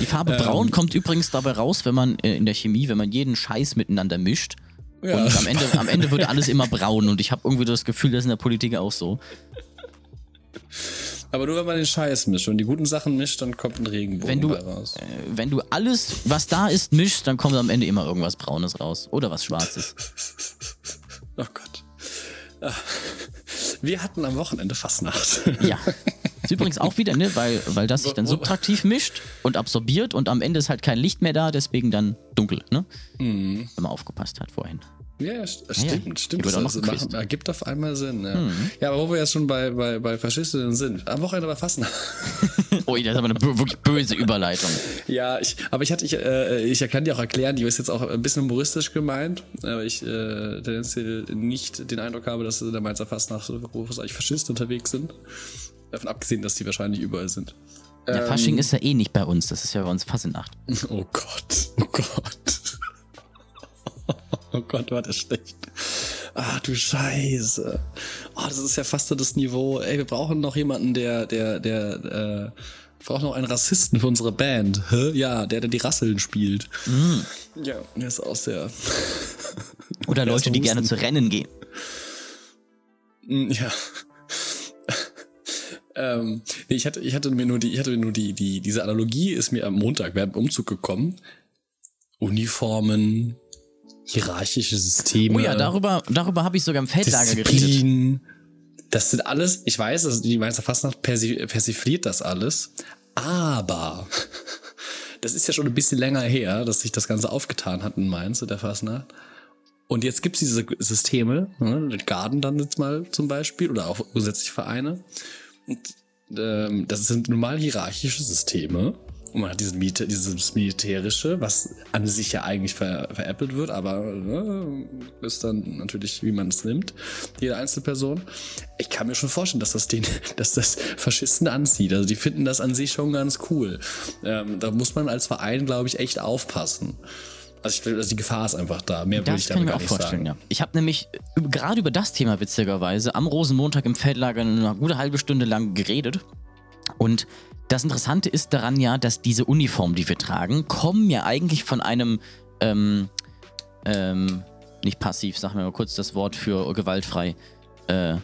[SPEAKER 1] Die Farbe
[SPEAKER 2] Ähm.
[SPEAKER 1] Braun kommt übrigens dabei raus, wenn man äh, in der Chemie, wenn man jeden Scheiß miteinander mischt.
[SPEAKER 2] Ja.
[SPEAKER 1] Und am Ende, am Ende wird alles immer braun. Und ich habe irgendwie das Gefühl, das ist in der Politik auch so.
[SPEAKER 2] Aber nur wenn man den Scheiß mischt und die guten Sachen mischt, dann kommt ein Regenbogen
[SPEAKER 1] Wenn du,
[SPEAKER 2] raus.
[SPEAKER 1] äh, wenn du alles, was da ist, mischst, dann kommt am Ende immer irgendwas Braunes raus. Oder was Schwarzes.
[SPEAKER 2] Oh Gott. Ah. Wir hatten am Wochenende Fastnacht.
[SPEAKER 1] Ja. Ist übrigens auch wieder, ne, weil, weil das sich dann subtraktiv mischt und absorbiert und am Ende ist halt kein Licht mehr da, deswegen dann dunkel, ne? Wenn man aufgepasst hat vorhin.
[SPEAKER 2] Ja, st-
[SPEAKER 1] ja.
[SPEAKER 2] stimmt, stimmt.
[SPEAKER 1] Auch noch
[SPEAKER 2] Das
[SPEAKER 1] gequizt.
[SPEAKER 2] macht- ergibt auf einmal Sinn. Ja, ja aber wo wir jetzt schon bei, bei, bei Faschistinnen sind. Am Wochenende war Fastnacht.
[SPEAKER 1] Ui, das ist aber eine wirklich böse Überleitung.
[SPEAKER 2] Ja, ich, aber ich hatte, ich, äh, ich kann dir auch erklären, die ist jetzt auch ein bisschen humoristisch gemeint, aber ich äh, tendenziell nicht den Eindruck habe, dass der Mainzer Fastnacht großartig Faschisten unterwegs sind. Davon abgesehen, dass die wahrscheinlich überall sind.
[SPEAKER 1] Der Fasching ist ja eh nicht bei uns, das ist ja bei uns Fassenacht.
[SPEAKER 2] Oh Gott, oh Gott. Oh Gott, war das schlecht. Ah, du Scheiße. Oh, das ist ja fast so das Niveau. Ey, wir brauchen noch jemanden, der, der, der, äh, wir brauchen noch einen Rassisten für unsere Band. Hä? Ja, der, der die Rasseln spielt. Ja, der ist aus der.
[SPEAKER 1] Oder Leute, die gerne zu Rennen gehen.
[SPEAKER 2] Mm, Ja. ähm, nee, ich hatte, ich hatte mir nur die, ich hatte mir nur die, die, diese Analogie ist mir am Montag während dem Umzug gekommen. Uniformen, hierarchische Systeme.
[SPEAKER 1] Oh ja, darüber, darüber habe ich sogar im Feldlager geredet.
[SPEAKER 2] Das sind alles, ich weiß, dass die Mainzer Fastnacht persi persifliert das alles, aber das ist ja schon ein bisschen länger her, dass sich das Ganze aufgetan hat in Mainz, in der Fastnacht. Und jetzt gibt's diese Systeme, ne, Garden dann jetzt mal zum Beispiel, oder auch grundsätzlich Vereine. Und, ähm, das sind normal hierarchische Systeme. Und man hat diesen Milita dieses Militärische, was an sich ja eigentlich ver veräppelt wird, aber ne, ist dann natürlich, wie man es nimmt, jede einzelne Person. Ich kann mir schon vorstellen, dass das den, dass das Faschisten anzieht. Also die finden das an sich schon ganz cool. Ähm, da muss man als Verein, glaube ich, echt aufpassen. Also, ich, also die Gefahr ist einfach da. Mehr würde ich damit gar
[SPEAKER 1] auch
[SPEAKER 2] nicht
[SPEAKER 1] vorstellen,
[SPEAKER 2] sagen.
[SPEAKER 1] ja. Ich habe nämlich gerade über das Thema witzigerweise am Rosenmontag im Feldlager eine gute halbe Stunde lang geredet. Und das Interessante ist daran ja, dass diese Uniformen, die wir tragen, kommen ja eigentlich von einem, ähm, ähm, nicht passiv, sag mir mal kurz das Wort für gewaltfrei. Äh,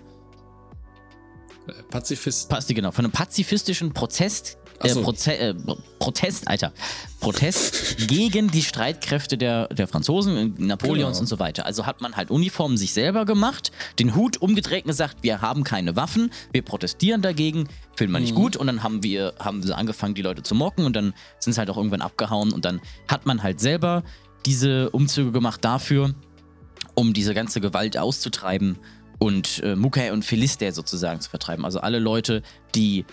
[SPEAKER 2] Pazifist.
[SPEAKER 1] Pasti, genau, von einem pazifistischen Prozess, äh,
[SPEAKER 2] so.
[SPEAKER 1] Proze äh, Protest, Alter, Protest gegen die Streitkräfte der, der Franzosen, Napoleons
[SPEAKER 2] Genau.
[SPEAKER 1] und so weiter. Also hat man halt Uniformen sich selber gemacht, den Hut umgedreht und gesagt, wir haben keine Waffen, wir protestieren dagegen, finden
[SPEAKER 2] Mhm.
[SPEAKER 1] wir nicht gut und dann haben wir, haben sie angefangen, die Leute zu mocken und dann sind sie halt auch irgendwann abgehauen und dann hat man halt selber diese Umzüge gemacht dafür, um diese ganze Gewalt auszutreiben und äh, Mukai und Philister sozusagen zu vertreiben. Also alle Leute, die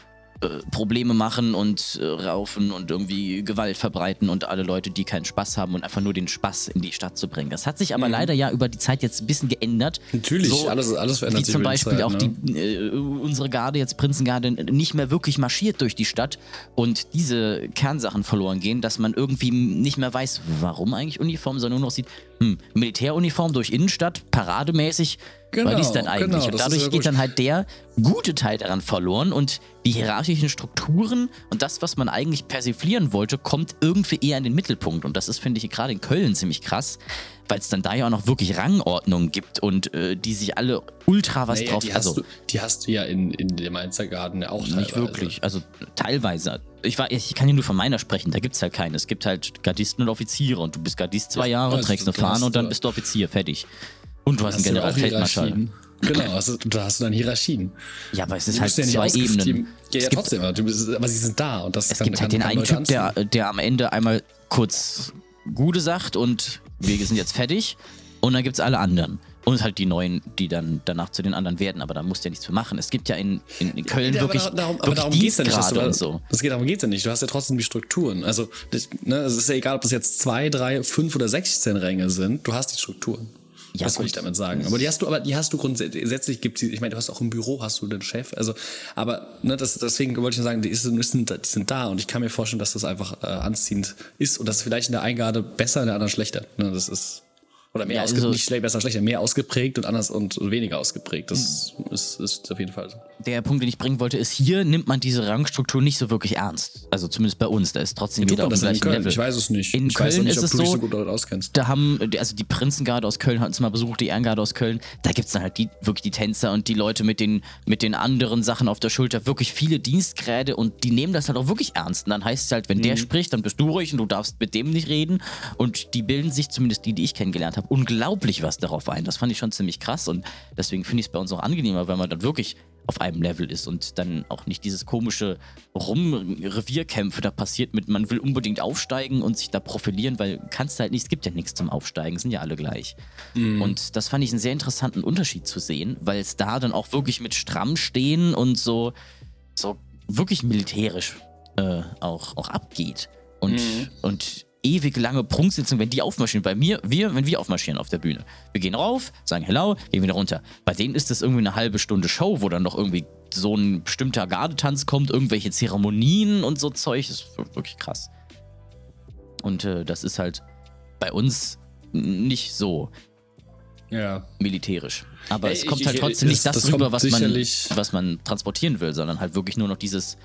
[SPEAKER 1] äh, Probleme machen und äh, raufen und irgendwie Gewalt verbreiten und alle Leute, die keinen Spaß haben und einfach nur den Spaß in die Stadt zu bringen. Das hat sich aber leider ja über die Zeit jetzt ein bisschen geändert.
[SPEAKER 2] Mhm. Natürlich,
[SPEAKER 1] So
[SPEAKER 2] alles, alles verändert
[SPEAKER 1] Wie
[SPEAKER 2] sich
[SPEAKER 1] zum
[SPEAKER 2] über die
[SPEAKER 1] Beispiel
[SPEAKER 2] Zeit,
[SPEAKER 1] auch
[SPEAKER 2] ne?
[SPEAKER 1] die, äh, unsere Garde, jetzt Prinzengarde, nicht mehr wirklich marschiert durch die Stadt und diese Kernsachen verloren gehen, dass man irgendwie nicht mehr weiß, warum eigentlich Uniform, sondern nur noch sieht, hm, Militäruniform durch Innenstadt, parademäßig,
[SPEAKER 2] Genau,
[SPEAKER 1] weil ist dann eigentlich?
[SPEAKER 2] genau,
[SPEAKER 1] und dadurch
[SPEAKER 2] ja
[SPEAKER 1] geht dann halt der gute Teil daran verloren und die hierarchischen Strukturen und das, was man eigentlich persiflieren wollte, kommt irgendwie eher in den Mittelpunkt. Und das ist, finde ich, gerade in Köln ziemlich krass, weil es dann da ja auch noch wirklich Rangordnungen gibt und äh, die sich alle ultra was
[SPEAKER 2] Naja,
[SPEAKER 1] drauf...
[SPEAKER 2] die, hast
[SPEAKER 1] also,
[SPEAKER 2] du, die hast du ja in, in der Mainzer Garden ja auch
[SPEAKER 1] nicht
[SPEAKER 2] teilweise.
[SPEAKER 1] wirklich. Also teilweise. Ich, war, ich kann hier nur von meiner sprechen, da gibt es halt keine. Es gibt halt Gardisten und Offiziere und du bist Gardist zwei
[SPEAKER 2] Ja,
[SPEAKER 1] Jahre,
[SPEAKER 2] also
[SPEAKER 1] trägst eine Fahne und dann
[SPEAKER 2] da-
[SPEAKER 1] bist du Offizier, fertig. Und du hast, einen Generalfeldmarschall.
[SPEAKER 2] Hierarchien. Genau, also, da hast du dann Hierarchien.
[SPEAKER 1] Ja, aber es ist
[SPEAKER 2] Die
[SPEAKER 1] halt
[SPEAKER 2] ja
[SPEAKER 1] zwei Ebenen.
[SPEAKER 2] Ja,
[SPEAKER 1] es
[SPEAKER 2] ja trotzdem, aber, bist, aber sie sind da. Und das
[SPEAKER 1] es
[SPEAKER 2] kann,
[SPEAKER 1] gibt halt den einen
[SPEAKER 2] Leute
[SPEAKER 1] Typ, der, der am Ende einmal kurz Gude sagt und wir sind jetzt fertig. Und dann gibt es alle anderen. Und halt die Neuen, die dann danach zu den anderen werden. Aber da musst du ja nichts für machen. Es gibt ja in, in, in Köln
[SPEAKER 2] Ja, aber
[SPEAKER 1] wirklich,
[SPEAKER 2] da- darum, aber darum geht's ja nicht. Dass du,
[SPEAKER 1] und so.
[SPEAKER 2] Das geht, darum geht's ja nicht. Du hast ja trotzdem die Strukturen. Also, das, ne, es ist ja egal, ob das jetzt zwei, drei, fünf oder 16 Ränge sind. Du hast die Strukturen. Ja, das wollte ich damit sagen. Aber die hast du, aber die hast du grundsätzlich gibt sie, ich meine, du hast auch im Büro hast du den Chef, also, aber ne, das, deswegen wollte ich nur sagen, die, ist, die, sind, die sind da und ich kann mir vorstellen, dass das einfach äh, anziehend ist und das vielleicht in der Eingarde besser, in der anderen schlechter. Ne, das ist oder mehr ja, ausgeprägt, also, nicht schlecht, besser, schlechter, mehr ausgeprägt und anders und weniger ausgeprägt. Das ist, ist auf jeden Fall so.
[SPEAKER 1] Der Punkt, den ich bringen wollte, ist, hier nimmt man diese Rangstruktur nicht so wirklich ernst. Also zumindest bei uns, da ist trotzdem
[SPEAKER 2] Wie jeder auf dem gleichen? Level. Ich weiß es nicht.
[SPEAKER 1] In
[SPEAKER 2] ich
[SPEAKER 1] Köln
[SPEAKER 2] nicht,
[SPEAKER 1] ist es so, da haben, also die Prinzengarde aus Köln hat uns mal besucht, die Ehrengarde aus Köln, da gibt es dann halt die, wirklich die Tänzer und die Leute mit den, mit den anderen Sachen auf der Schulter, wirklich viele Dienstgräde und die nehmen das halt auch wirklich ernst. Und dann heißt es halt, wenn mhm. der spricht, dann bist du ruhig und du darfst mit dem nicht reden. Und die bilden sich, zumindest die, die ich kennengelernt habe, unglaublich was darauf ein. Das fand ich schon ziemlich krass und deswegen finde ich es bei uns auch angenehmer, wenn man dann wirklich auf einem Level ist und dann auch nicht dieses komische Rum-Revierkämpfe da passiert mit, man will unbedingt aufsteigen und sich da profilieren, weil kannst du halt nicht, es gibt ja nichts zum Aufsteigen, sind ja alle gleich. Mhm. Und das fand ich einen sehr interessanten Unterschied zu sehen, weil es da dann auch wirklich mit stramm stehen und so, so wirklich militärisch äh, auch, auch abgeht. Und, mhm. und ewig lange Prunksitzung, wenn die aufmarschieren. Bei mir, wir, wenn wir aufmarschieren auf der Bühne. Wir gehen rauf, sagen Hello, gehen wieder runter. Bei denen ist das irgendwie eine halbe Stunde Show, wo dann noch irgendwie so ein bestimmter Gardetanz kommt, irgendwelche Zeremonien und so Zeug. Das ist wirklich krass. Und äh, das ist halt bei uns nicht so ja. militärisch. Aber ja, es kommt ich, halt trotzdem ich, nicht das, das rüber, was man, was man transportieren will, sondern halt wirklich nur noch dieses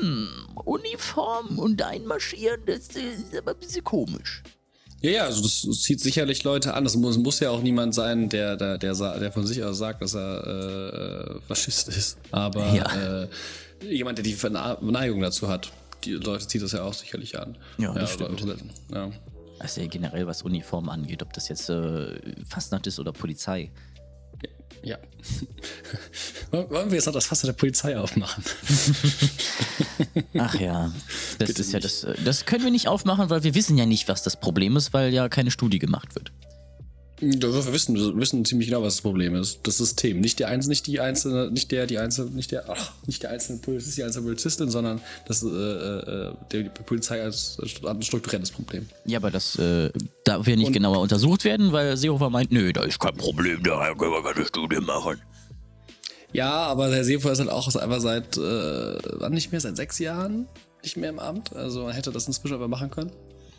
[SPEAKER 1] hm, Uniform und einmarschieren, das ist aber ein bisschen komisch.
[SPEAKER 2] Ja, ja, also das, zieht sicherlich Leute an. Es muss, muss, ja auch niemand sein, der, der, der, der von sich aus sagt, dass er äh, Faschist ist. Aber ja. äh, jemand, der die Verneigung dazu hat, die Leute zieht das ja auch sicherlich an.
[SPEAKER 1] Ja, das ja, stimmt. Oder, ja. Also generell, was Uniformen angeht, ob das jetzt äh, Fastnacht ist oder Polizei.
[SPEAKER 2] Ja. Wollen wir jetzt noch das Fass der Polizei aufmachen?
[SPEAKER 1] Ach ja, das Bitte ist ja das. Das können wir nicht aufmachen, weil wir wissen ja nicht, was das Problem ist, weil ja keine Studie gemacht wird.
[SPEAKER 2] Wir wissen, wir wissen ziemlich genau, was das Problem ist. Das System. Nicht der einzelne, nicht die einzelne, nicht der, die einzelne, nicht der, ach, nicht der einzelne Polizist, die einzelne Polizistin, sondern das, äh, äh, die Polizei als ein strukturelles Problem.
[SPEAKER 1] Ja, aber das äh, darf ja nicht Und, genauer untersucht werden, weil Seehofer meint, nö, da ist kein Problem, da können wir keine Studie machen.
[SPEAKER 2] Ja, aber Herr Seehofer ist halt auch einfach seit, äh, wann nicht mehr, seit sechs Jahren nicht mehr im Amt. Also man hätte das inzwischen aber machen können.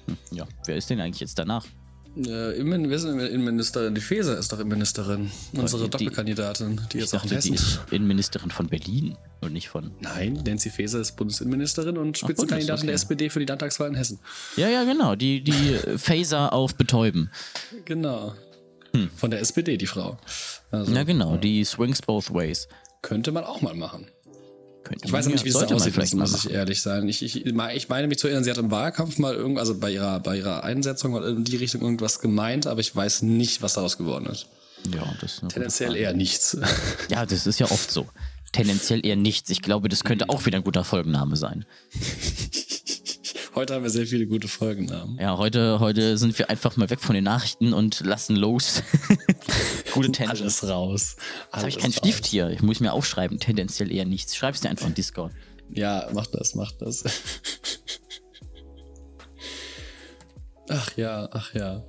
[SPEAKER 1] Hm, ja, wer ist denn eigentlich jetzt danach?
[SPEAKER 2] Äh, Innenministerin? Die Faeser ist doch Innenministerin. Unsere die, Doppelkandidatin, die jetzt
[SPEAKER 1] auch in Hessen. Die ist Innenministerin von Berlin und nicht von.
[SPEAKER 2] Nein, Nancy Faeser ist Bundesinnenministerin und Spitzenkandidatin okay. der SPD für die Landtagswahl in Hessen.
[SPEAKER 1] Ja, ja, genau. Die, die Faeser auf Betäuben.
[SPEAKER 2] Genau. Hm. Von der SPD, die Frau.
[SPEAKER 1] Also, ja, genau. Die swings both ways.
[SPEAKER 2] Könnte man auch mal machen. Könnte ich weiß nicht, wie es da aussieht, muss, muss ich ehrlich sein. Ich, ich, ich meine mich zu erinnern, sie hat im Wahlkampf mal irgend, also bei ihrer, bei ihrer Einsetzung mal in die Richtung irgendwas gemeint, aber ich weiß nicht, was daraus geworden ist.
[SPEAKER 1] Ja, das ist
[SPEAKER 2] Tendenziell eher nichts.
[SPEAKER 1] Ja, das ist ja oft so. Tendenziell eher nichts. Ich glaube, das könnte auch wieder ein guter Folgenname sein.
[SPEAKER 2] Heute haben wir sehr viele gute Folgennamen.
[SPEAKER 1] Ja, heute, heute sind wir einfach mal weg von den Nachrichten und lassen los.
[SPEAKER 2] gute Tangent. Alles raus.
[SPEAKER 1] Jetzt habe ich keinen Stift hier. Ich muss mir aufschreiben. Tendenziell eher nichts. Schreib's dir einfach in Discord.
[SPEAKER 2] Ja, mach das, mach das. ach ja, ach ja.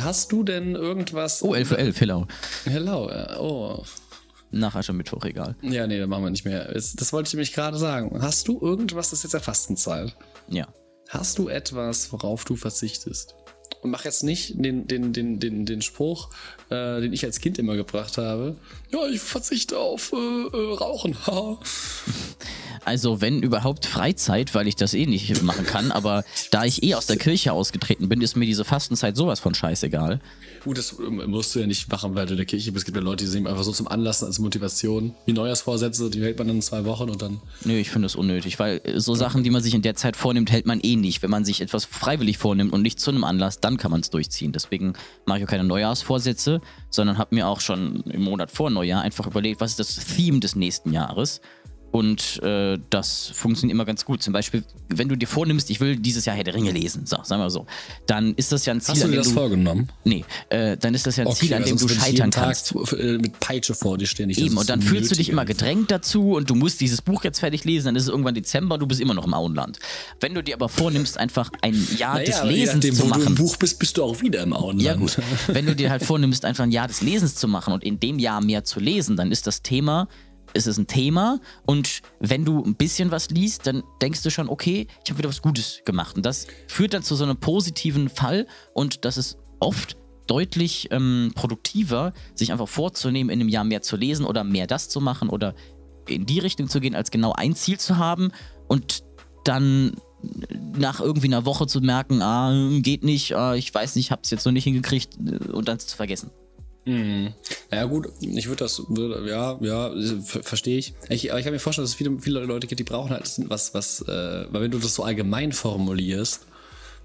[SPEAKER 2] Hast du denn irgendwas.
[SPEAKER 1] Oh, 11 für 11, hello.
[SPEAKER 2] Hello, oh.
[SPEAKER 1] Nach Aschermittwoch, egal.
[SPEAKER 2] Ja, nee, dann machen wir nicht mehr. Das wollte ich nämlich gerade sagen. Hast du irgendwas, das ist jetzt ja Fastenzeit?
[SPEAKER 1] Ja.
[SPEAKER 2] Hast du etwas, worauf du verzichtest? Und mach jetzt nicht den, den, den, den, den Spruch, äh, den ich als Kind immer gebracht habe. Ja, ich verzichte auf äh, äh, Rauchen.
[SPEAKER 1] also wenn überhaupt Freizeit, weil ich das eh nicht machen kann, aber da ich eh aus der Kirche ausgetreten bin, ist mir diese Fastenzeit sowas von scheißegal.
[SPEAKER 2] Gut, das ähm, musst du ja nicht machen, weil du in der Kirche bist. Es gibt ja Leute, die sehen einfach so zum Anlassen als Motivation. Wie Neujahrsvorsätze, die hält man dann in zwei Wochen und dann.
[SPEAKER 1] Nö, ich finde das unnötig, weil äh, so Sachen, die man sich in der Zeit vornimmt, hält man eh nicht. Wenn man sich etwas freiwillig vornimmt und nicht zu einem Anlass, dann kann man es durchziehen. Deswegen mache ich auch keine Neujahrsvorsätze, sondern habe mir auch schon im Monat vor Neujahr einfach überlegt, was ist das Theme des nächsten Jahres Und äh, das funktioniert immer ganz gut. Zum Beispiel, wenn du dir vornimmst, ich will dieses Jahr Herr der Ringe lesen, so, sagen wir so, dann ist das ja ein Ziel,
[SPEAKER 2] Hast du
[SPEAKER 1] an
[SPEAKER 2] dir
[SPEAKER 1] dem
[SPEAKER 2] das
[SPEAKER 1] du.
[SPEAKER 2] vorgenommen?
[SPEAKER 1] Nee, äh, dann ist das ja ein Ziel, an dem du
[SPEAKER 2] würde ich
[SPEAKER 1] scheitern
[SPEAKER 2] Tag
[SPEAKER 1] kannst.
[SPEAKER 2] zu- äh, mit Peitsche vor dir stehen.
[SPEAKER 1] Eben, und dann fühlst du dich immer gedrängt dazu und du musst dieses Buch jetzt fertig lesen, dann ist es irgendwann Dezember und du bist immer noch im Auenland. Wenn du dir aber vornimmst, einfach ein Jahr
[SPEAKER 2] Naja,
[SPEAKER 1] des Lesens
[SPEAKER 2] nachdem,
[SPEAKER 1] zu
[SPEAKER 2] wo du im
[SPEAKER 1] machen.
[SPEAKER 2] Buch bist, bist du auch wieder im Auenland.
[SPEAKER 1] Ja gut, wenn du dir halt vornimmst, einfach ein Jahr des Lesens zu machen und in dem Jahr mehr zu lesen, dann ist das Thema, ist es ein Thema. Und wenn du ein bisschen was liest, dann denkst du schon, okay, ich habe wieder was Gutes gemacht. Und das führt dann zu so einem positiven Fall. Und das ist oft deutlich ähm, produktiver, sich einfach vorzunehmen, in einem Jahr mehr zu lesen oder mehr das zu machen oder in die Richtung zu gehen, als genau ein Ziel zu haben. Und dann nach irgendwie einer Woche zu merken, ah, geht nicht, ah, ich weiß nicht, hab's jetzt noch nicht hingekriegt äh, und dann zu vergessen.
[SPEAKER 2] Mhm. Naja, gut, ich würde das, ja, ja, ver verstehe ich. ich. Aber ich kann mir vorstellen, dass es viele, viele Leute gibt, die brauchen halt was, was, äh, weil wenn du das so allgemein formulierst,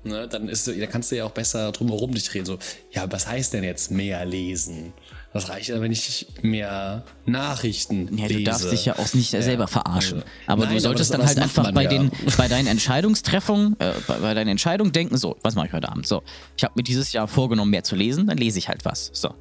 [SPEAKER 2] ne, dann ist, da kannst du ja auch besser drumherum dich reden. So, ja, was heißt denn jetzt mehr lesen? Das reicht ja, wenn ich mehr Nachrichten
[SPEAKER 1] Ja,
[SPEAKER 2] lese.
[SPEAKER 1] du darfst dich ja auch nicht selber verarschen.
[SPEAKER 2] Also,
[SPEAKER 1] aber
[SPEAKER 2] nein,
[SPEAKER 1] du
[SPEAKER 2] aber
[SPEAKER 1] solltest
[SPEAKER 2] das-
[SPEAKER 1] dann halt einfach bei,
[SPEAKER 2] ja.
[SPEAKER 1] den, bei deinen Entscheidungstreffungen, äh, bei, bei deinen Entscheidungen denken, so, was mache ich heute Abend? So, ich habe mir dieses Jahr vorgenommen, mehr zu lesen, dann lese ich halt was. So.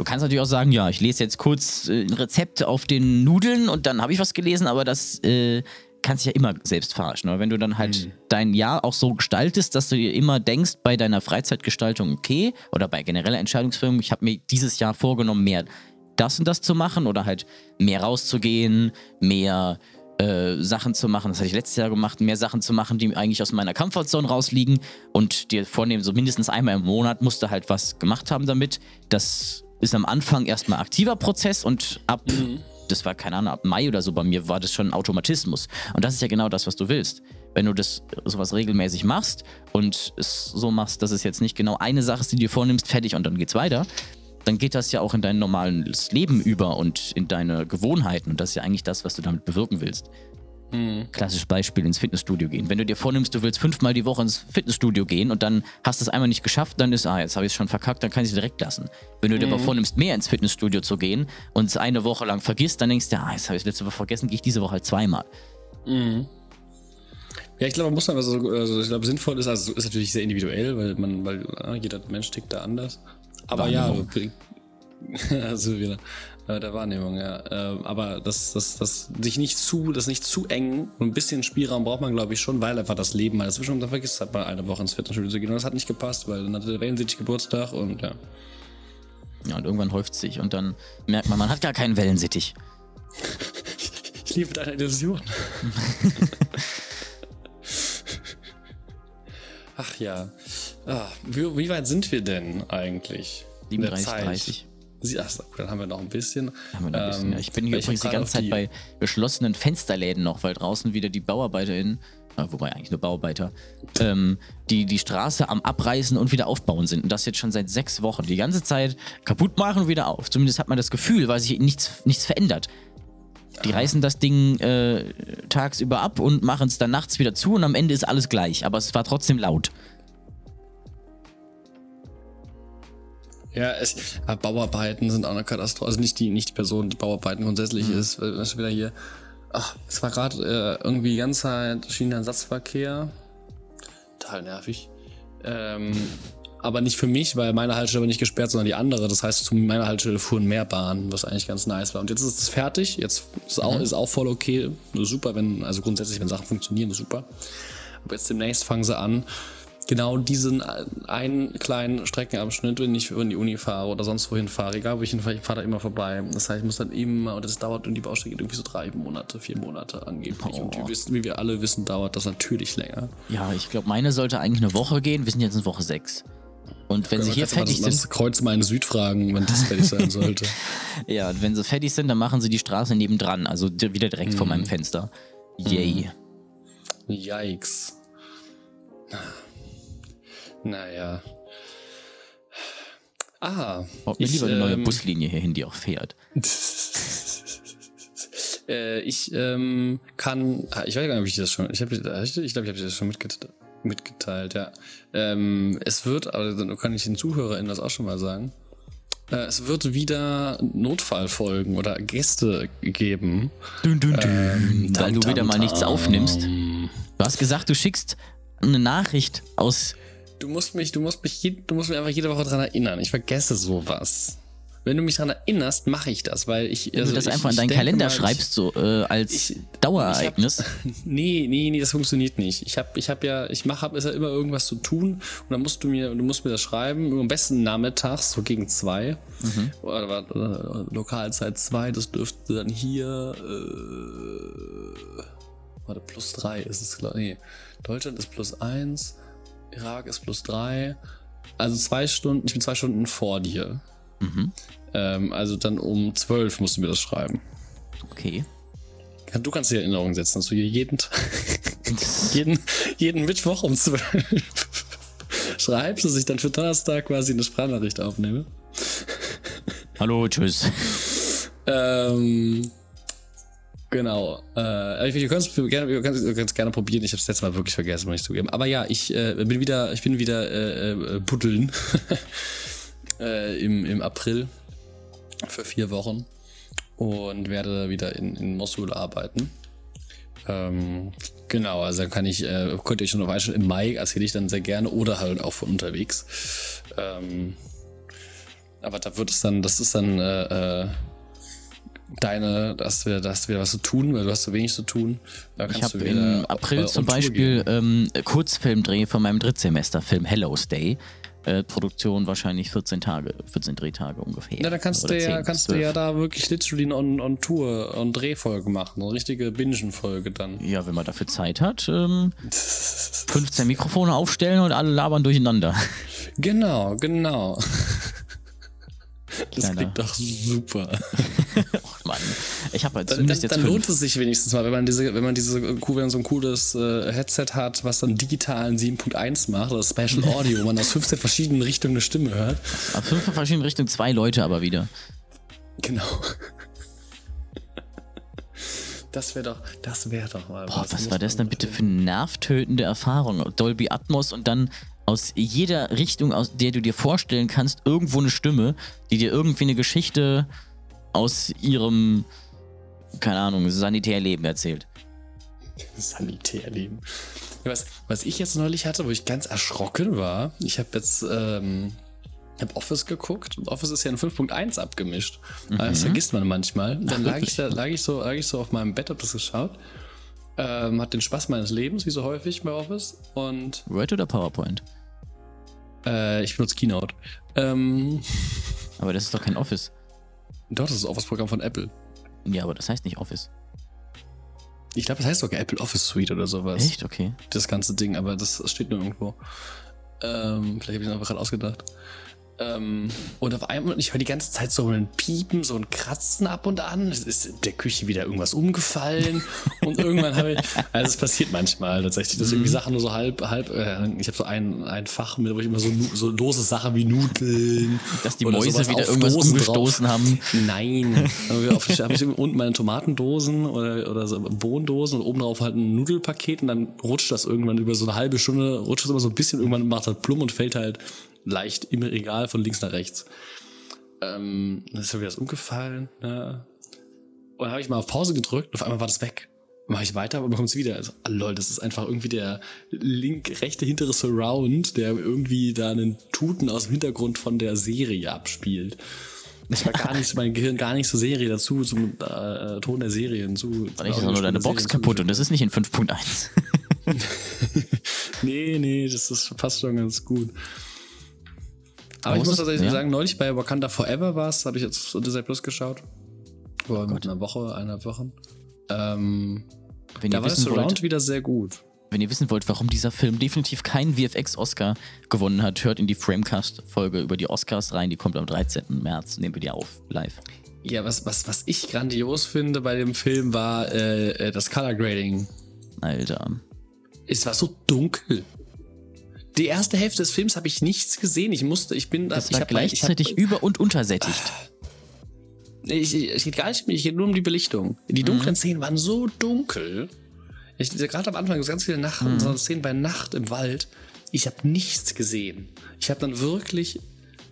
[SPEAKER 1] Du kannst natürlich auch sagen, ja, ich lese jetzt kurz äh, ein Rezept auf den Nudeln und dann habe ich was gelesen, aber das äh, kannst dich ja immer selbst verarschen. Aber wenn du dann halt
[SPEAKER 2] Mhm.
[SPEAKER 1] dein Jahr auch so gestaltest, dass du dir immer denkst, bei deiner Freizeitgestaltung, okay, oder bei genereller Entscheidungsfindung, ich habe mir dieses Jahr vorgenommen, mehr das und das zu machen oder halt mehr rauszugehen, mehr äh, Sachen zu machen, das hatte ich letztes Jahr gemacht, mehr Sachen zu machen, die eigentlich aus meiner Comfortzone rausliegen und dir vornehmen, so mindestens einmal im Monat musst du halt was gemacht haben damit. Das ist am Anfang erstmal aktiver Prozess und ab, das war keine Ahnung, ab Mai oder so bei mir war das schon ein Automatismus. Und das ist ja genau das, was du willst. Wenn du das sowas regelmäßig machst und es so machst, dass es jetzt nicht genau eine Sache ist, die du dir vornimmst, fertig und dann geht's weiter, dann geht das ja auch in dein normales Leben über und in deine Gewohnheiten. Und das ist ja eigentlich das, was du damit bewirken willst. Klassisches Beispiel ins Fitnessstudio gehen. Wenn du dir vornimmst, du willst fünfmal die Woche ins Fitnessstudio gehen und dann hast du es einmal nicht geschafft, dann ist, ah, jetzt habe ich es schon verkackt, dann kann ich es direkt lassen. Wenn du dir aber vornimmst, mehr ins Fitnessstudio zu gehen und es eine Woche lang vergisst, dann denkst du, ah, jetzt habe ich es letzte Woche vergessen, gehe ich diese Woche halt zweimal.
[SPEAKER 2] Ja, ich glaube, man muss dann, also, also ich glaube, sinnvoll ist, also ist natürlich sehr individuell, weil man, weil äh, jeder Mensch tickt da anders. Aber
[SPEAKER 1] Wahrnehmung.
[SPEAKER 2] ja, also wieder äh, der Wahrnehmung, ja. Äh, aber das, das, das sich nicht zu, das nicht zu eng und ein bisschen Spielraum braucht man, glaube ich, schon, weil einfach das Leben mal dazwischen und dann vergisst halt mal eine Woche ins Fitnessstudio zu gehen und das hat nicht gepasst, weil dann hatte der Wellensittich Geburtstag und ja.
[SPEAKER 1] Ja, und irgendwann häuft es sich und dann merkt man, man hat gar keinen Wellensittich.
[SPEAKER 2] Ich liebe deine Illusion. Ach ja. Ah, wie, wie weit sind wir denn eigentlich? in der
[SPEAKER 1] 37,
[SPEAKER 2] Zeit?
[SPEAKER 1] 30.
[SPEAKER 2] Sie- Ach, dann haben wir noch ein bisschen.
[SPEAKER 1] Noch ein bisschen,
[SPEAKER 2] Ähm,
[SPEAKER 1] ja. Ich bin hier
[SPEAKER 2] ich
[SPEAKER 1] übrigens die ganze Zeit bei geschlossenen Fensterläden noch, weil draußen wieder die BauarbeiterInnen, äh, wobei eigentlich nur Bauarbeiter, ähm, die die Straße am Abreißen und wieder aufbauen sind. Und das jetzt schon seit sechs Wochen. Die ganze Zeit kaputt machen und wieder auf. Zumindest hat man das Gefühl, weil sich nichts, nichts verändert. Die reißen das Ding äh, tagsüber ab und machen es dann nachts wieder zu und am Ende ist alles gleich. Aber es war trotzdem laut.
[SPEAKER 2] Ja, es, ja, Bauarbeiten sind auch eine Katastrophe. Also nicht die, nicht die Person, die Bauarbeiten grundsätzlich
[SPEAKER 1] Mhm.
[SPEAKER 2] ist. ist wieder hier. Ach, es war gerade äh, irgendwie die ganze Zeit Schienenersatzverkehr. Total nervig. Ähm, aber nicht für mich, weil meine Haltestelle war nicht gesperrt, sondern die andere. Das heißt, zu meiner Haltestelle fuhren mehr Bahnen, was eigentlich ganz nice war. Und jetzt ist es fertig. Jetzt ist auch,
[SPEAKER 1] Mhm.
[SPEAKER 2] ist auch voll okay. Super, wenn, also grundsätzlich, wenn Sachen funktionieren, super. Aber jetzt demnächst fangen sie an, genau diesen einen kleinen Streckenabschnitt, wenn ich in die Uni fahre oder sonst wohin fahre, egal wo ich hinfahre, ich fahre da immer vorbei. Das heißt, ich muss dann immer, und das dauert, und die Baustrecke geht irgendwie so drei Monate, vier Monate angeblich. Und
[SPEAKER 1] Oh.
[SPEAKER 2] wie, wissen, wie wir alle wissen, dauert das natürlich länger.
[SPEAKER 1] Ja, ich glaube, meine sollte eigentlich eine Woche gehen. Wir sind jetzt in Woche sechs. Und wenn sie hier fertig sind,
[SPEAKER 2] das Kreuz mal in Süd fragen, wenn das fertig sein sollte.
[SPEAKER 1] Ja, und wenn sie fertig sind, dann machen sie die Straße nebendran, also wieder direkt vor meinem Fenster. Yay.
[SPEAKER 2] Yikes. Naja. Ah.
[SPEAKER 1] Baut mir
[SPEAKER 2] ich,
[SPEAKER 1] lieber eine neue
[SPEAKER 2] ähm,
[SPEAKER 1] Buslinie hierhin, die auch fährt.
[SPEAKER 2] äh, ich ähm, kann, ah, ich weiß gar nicht, ob ich das schon, ich habe, ich glaube, ich habe dir das schon mitgeteilt, mitgeteilt ja. Ähm, es wird, aber dann kann ich den ZuhörerInnen das auch schon mal sagen. Äh, es wird wieder Notfallfolgen oder Gäste geben.
[SPEAKER 1] Dün, dün, dün.
[SPEAKER 2] Ähm,
[SPEAKER 1] Weil du wieder mal nichts aufnimmst. Du hast gesagt, du schickst eine Nachricht aus.
[SPEAKER 2] Du musst mich, du musst mich, du musst mich einfach jede Woche dran erinnern. Ich vergesse sowas. Wenn du mich dran erinnerst, mache ich das, weil ich.
[SPEAKER 1] Wenn
[SPEAKER 2] also
[SPEAKER 1] du das
[SPEAKER 2] ich,
[SPEAKER 1] einfach in
[SPEAKER 2] ich
[SPEAKER 1] deinen Kalender
[SPEAKER 2] mal, ich-
[SPEAKER 1] schreibst, so äh, als
[SPEAKER 2] ich-
[SPEAKER 1] Dauerereignis.
[SPEAKER 2] Nee, nee, nee, das funktioniert nicht. Ich habe ich hab ja, ich mache, hab ist ja immer irgendwas zu tun und dann musst du mir, du musst mir das schreiben, am besten nachmittags, so gegen zwei. Oder, warte, oder, Lokalzeit zwei, das dürfte dann hier, äh, warte, plus drei ist es, glaub- nee. Deutschland ist plus eins, Irak ist plus drei. Also zwei Stunden, ich bin zwei Stunden vor dir.
[SPEAKER 1] Mhm.
[SPEAKER 2] Ähm, also dann um zwölf musst du mir das schreiben.
[SPEAKER 1] Okay.
[SPEAKER 2] Du kannst dir Erinnerungen setzen, dass du hier jeden, jeden, jeden Mittwoch um 12 schreibst, dass ich dann für Donnerstag quasi eine Sprachnachricht aufnehme.
[SPEAKER 1] Hallo, tschüss.
[SPEAKER 2] Ähm, genau. Äh, wir können es gerne, gerne probieren. Ich habe es letztes Mal wirklich vergessen, muss ich zugeben. Aber ja, ich äh, bin wieder, ich bin wieder äh, äh, buddeln äh, im, im April für vier Wochen und werde wieder in, in Mosul arbeiten. Ähm, genau, also kann ich, äh, könnt ihr euch schon noch einstellen, im Mai erzähle ich dann sehr gerne oder halt auch von unterwegs. Ähm, aber da wird es dann, das ist dann äh, äh, deine, dass wir, dass wir was zu tun, weil du hast so wenig zu tun. Da
[SPEAKER 1] Ich habe im April zum Beispiel ähm, Kurzfilmdreh von meinem Drittsemesterfilm Hello's Day. Äh, Produktion wahrscheinlich 14 Tage, 14 Drehtage ungefähr.
[SPEAKER 2] Ja, da kannst du ja,
[SPEAKER 1] 10,
[SPEAKER 2] kannst du
[SPEAKER 1] 12.
[SPEAKER 2] ja da wirklich literally on, on Tour, on Drehfolge machen. Eine richtige Bingen-Folge dann.
[SPEAKER 1] Ja, wenn man dafür Zeit hat, ähm, 15 Mikrofone aufstellen und alle labern durcheinander.
[SPEAKER 2] Genau, genau. Das
[SPEAKER 1] Kleiner-
[SPEAKER 2] klingt doch super.
[SPEAKER 1] Och Mann, ich habe halt
[SPEAKER 2] Dann, dann,
[SPEAKER 1] zumindest jetzt
[SPEAKER 2] dann
[SPEAKER 1] fünf.
[SPEAKER 2] lohnt es sich wenigstens mal, wenn man diese, wenn man diese, wenn man so ein cooles äh, Headset hat, was dann digitalen 7.1 macht, oder Special Audio, wo man aus 15 verschiedenen Richtungen eine Stimme hört.
[SPEAKER 1] Auf fünf verschiedene Richtungen, zwei Leute aber wieder.
[SPEAKER 2] Genau. Das wäre doch, das wäre doch mal
[SPEAKER 1] Boah, was
[SPEAKER 2] muss
[SPEAKER 1] war das denn bitte für eine nervtötende Erfahrung? Dolby Atmos und dann aus jeder Richtung, aus der du dir vorstellen kannst, irgendwo eine Stimme, die dir irgendwie eine Geschichte aus ihrem, keine Ahnung, Sanitärleben erzählt.
[SPEAKER 2] Sanitärleben. Was, was ich jetzt neulich hatte, wo ich ganz erschrocken war, ich habe jetzt ähm, hab Office geguckt und Office ist ja in 5.1 abgemischt. Das vergisst man manchmal. Dann lag ich, da, lag, ich so, lag ich so auf meinem Bett, hab das geschaut. Ähm, hat den Spaß meines Lebens, wie so häufig bei Office. Und
[SPEAKER 1] Word oder PowerPoint?
[SPEAKER 2] äh, ich benutze Keynote. Ähm,
[SPEAKER 1] Aber das ist doch kein Office.
[SPEAKER 2] doch, das ist das Office-Programm von Apple.
[SPEAKER 1] Ja, aber das heißt nicht Office.
[SPEAKER 2] Ich glaube, das heißt sogar Apple Office Suite oder sowas.
[SPEAKER 1] Echt? Okay.
[SPEAKER 2] das ganze Ding, aber das steht nur irgendwo. Ähm, vielleicht habe ich es einfach gerade ausgedacht. Ähm, und auf einmal, ich höre die ganze Zeit so ein Piepen, so ein Kratzen ab und an. Es ist in der Küche wieder irgendwas umgefallen. und irgendwann habe ich, also es passiert manchmal tatsächlich, dass irgendwie Sachen nur so halb, halb, äh, ich habe so ein, ein Fach mit, wo ich immer so, so lose Sachen wie Nudeln.
[SPEAKER 1] Dass die Mäuse wieder irgendwas
[SPEAKER 2] Dosen
[SPEAKER 1] umgestoßen
[SPEAKER 2] drauf.
[SPEAKER 1] haben.
[SPEAKER 2] Nein. Habe ich, unten meine Tomatendosen oder, oder so Bohnendosen und oben drauf halt ein Nudelpaket und dann rutscht das irgendwann über so eine halbe Stunde, rutscht das immer so ein bisschen, irgendwann macht halt plumm und fällt halt leicht im Regal von links nach rechts. Ähm, dann ist mir wieder das umgefallen. Ja. Und dann habe ich mal auf Pause gedrückt und auf einmal war das weg. Mache ich weiter dann kommt es wieder. Also, ah, lol, das ist einfach irgendwie der link, rechte hintere Surround, der irgendwie da einen Tuten aus dem Hintergrund von der Serie abspielt. Das war gar nicht, mein Gehirn gar nicht so Serie dazu, zum äh, Ton der Serien zu.
[SPEAKER 1] Ist auch nur deine Box kaputt und das ist nicht in 5.1.
[SPEAKER 2] Nee, nee, das ist passt schon ganz gut. Aber ich muss tatsächlich
[SPEAKER 1] ja?
[SPEAKER 2] sagen, neulich bei Wakanda Forever war es, habe ich jetzt so Disney Plus geschaut.
[SPEAKER 1] Oh
[SPEAKER 2] Vor mit einer Woche, eineinhalb Wochen. Ähm,
[SPEAKER 1] Wenn
[SPEAKER 2] da war das Surround
[SPEAKER 1] wollt,
[SPEAKER 2] wieder sehr gut.
[SPEAKER 1] wenn ihr wissen wollt, warum dieser Film definitiv keinen VFX-Oscar gewonnen hat, hört in die Framecast-Folge über die Oscars rein. Die kommt am 13. März. Nehmen wir die auf, live.
[SPEAKER 2] Ja, was, was, was ich grandios finde bei dem Film war äh, äh, das Color Grading.
[SPEAKER 1] Alter.
[SPEAKER 2] Es war so dunkel. Die erste Hälfte des Films habe ich nichts gesehen. Ich musste, ich bin da.
[SPEAKER 1] Das
[SPEAKER 2] ich
[SPEAKER 1] war
[SPEAKER 2] hab mal- ich hab-
[SPEAKER 1] gleichzeitig über- und untersättigt.
[SPEAKER 2] Ich, ich, es geht gar nicht, es geht nur um die Belichtung. Die dunklen Szenen waren so dunkel. Ich, gerade am Anfang, ganz viele Nacht, so Szenen bei Nacht im Wald. Ich habe nichts gesehen. Ich habe dann wirklich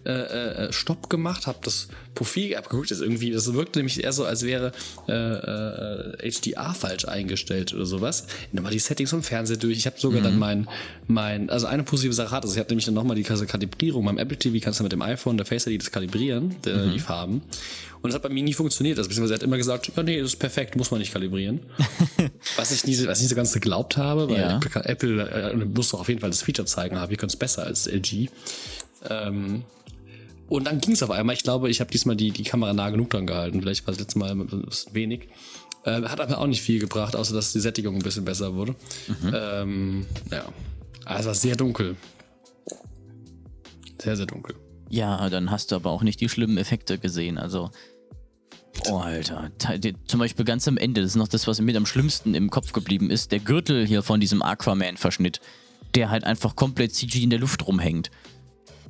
[SPEAKER 2] äh, äh, Stopp gemacht, habe das Profil abgeguckt, das irgendwie, das wirkte nämlich eher so, als wäre äh, äh, HDR falsch eingestellt oder sowas. Dann mal die Settings vom Fernseher durch. Ich habe sogar mhm. dann mein, mein, also eine positive Sache hat, also ich hatte nämlich dann nochmal die Kalibrierung. Beim Apple TV kannst du mit dem iPhone, der Face ID das kalibrieren, mhm. die Farben. Und das hat bei mir nie funktioniert. Also beziehungsweise er hat immer gesagt, ja nee, das ist perfekt, muss man nicht kalibrieren. was ich nie, was ich nicht so ganz geglaubt habe, weil ja. Apple, Apple äh, muss doch auf jeden Fall das Feature zeigen, wir können es besser als LG. Ähm, und dann ging es auf einmal. Ich glaube, ich habe diesmal die, die Kamera nah genug dran gehalten. Vielleicht war das letzte Mal wenig. Äh, hat aber auch nicht viel gebracht, außer dass die Sättigung ein bisschen besser wurde. Mhm. Ähm, ja. Also es war sehr dunkel. Sehr, sehr dunkel.
[SPEAKER 1] Ja, dann hast du aber auch nicht die schlimmen Effekte gesehen. Also, oh Alter. Zum Beispiel ganz am Ende, das ist noch das, was mir am schlimmsten im Kopf geblieben ist, der Gürtel hier von diesem Aquaman-Verschnitt, der halt einfach komplett CG in der Luft rumhängt.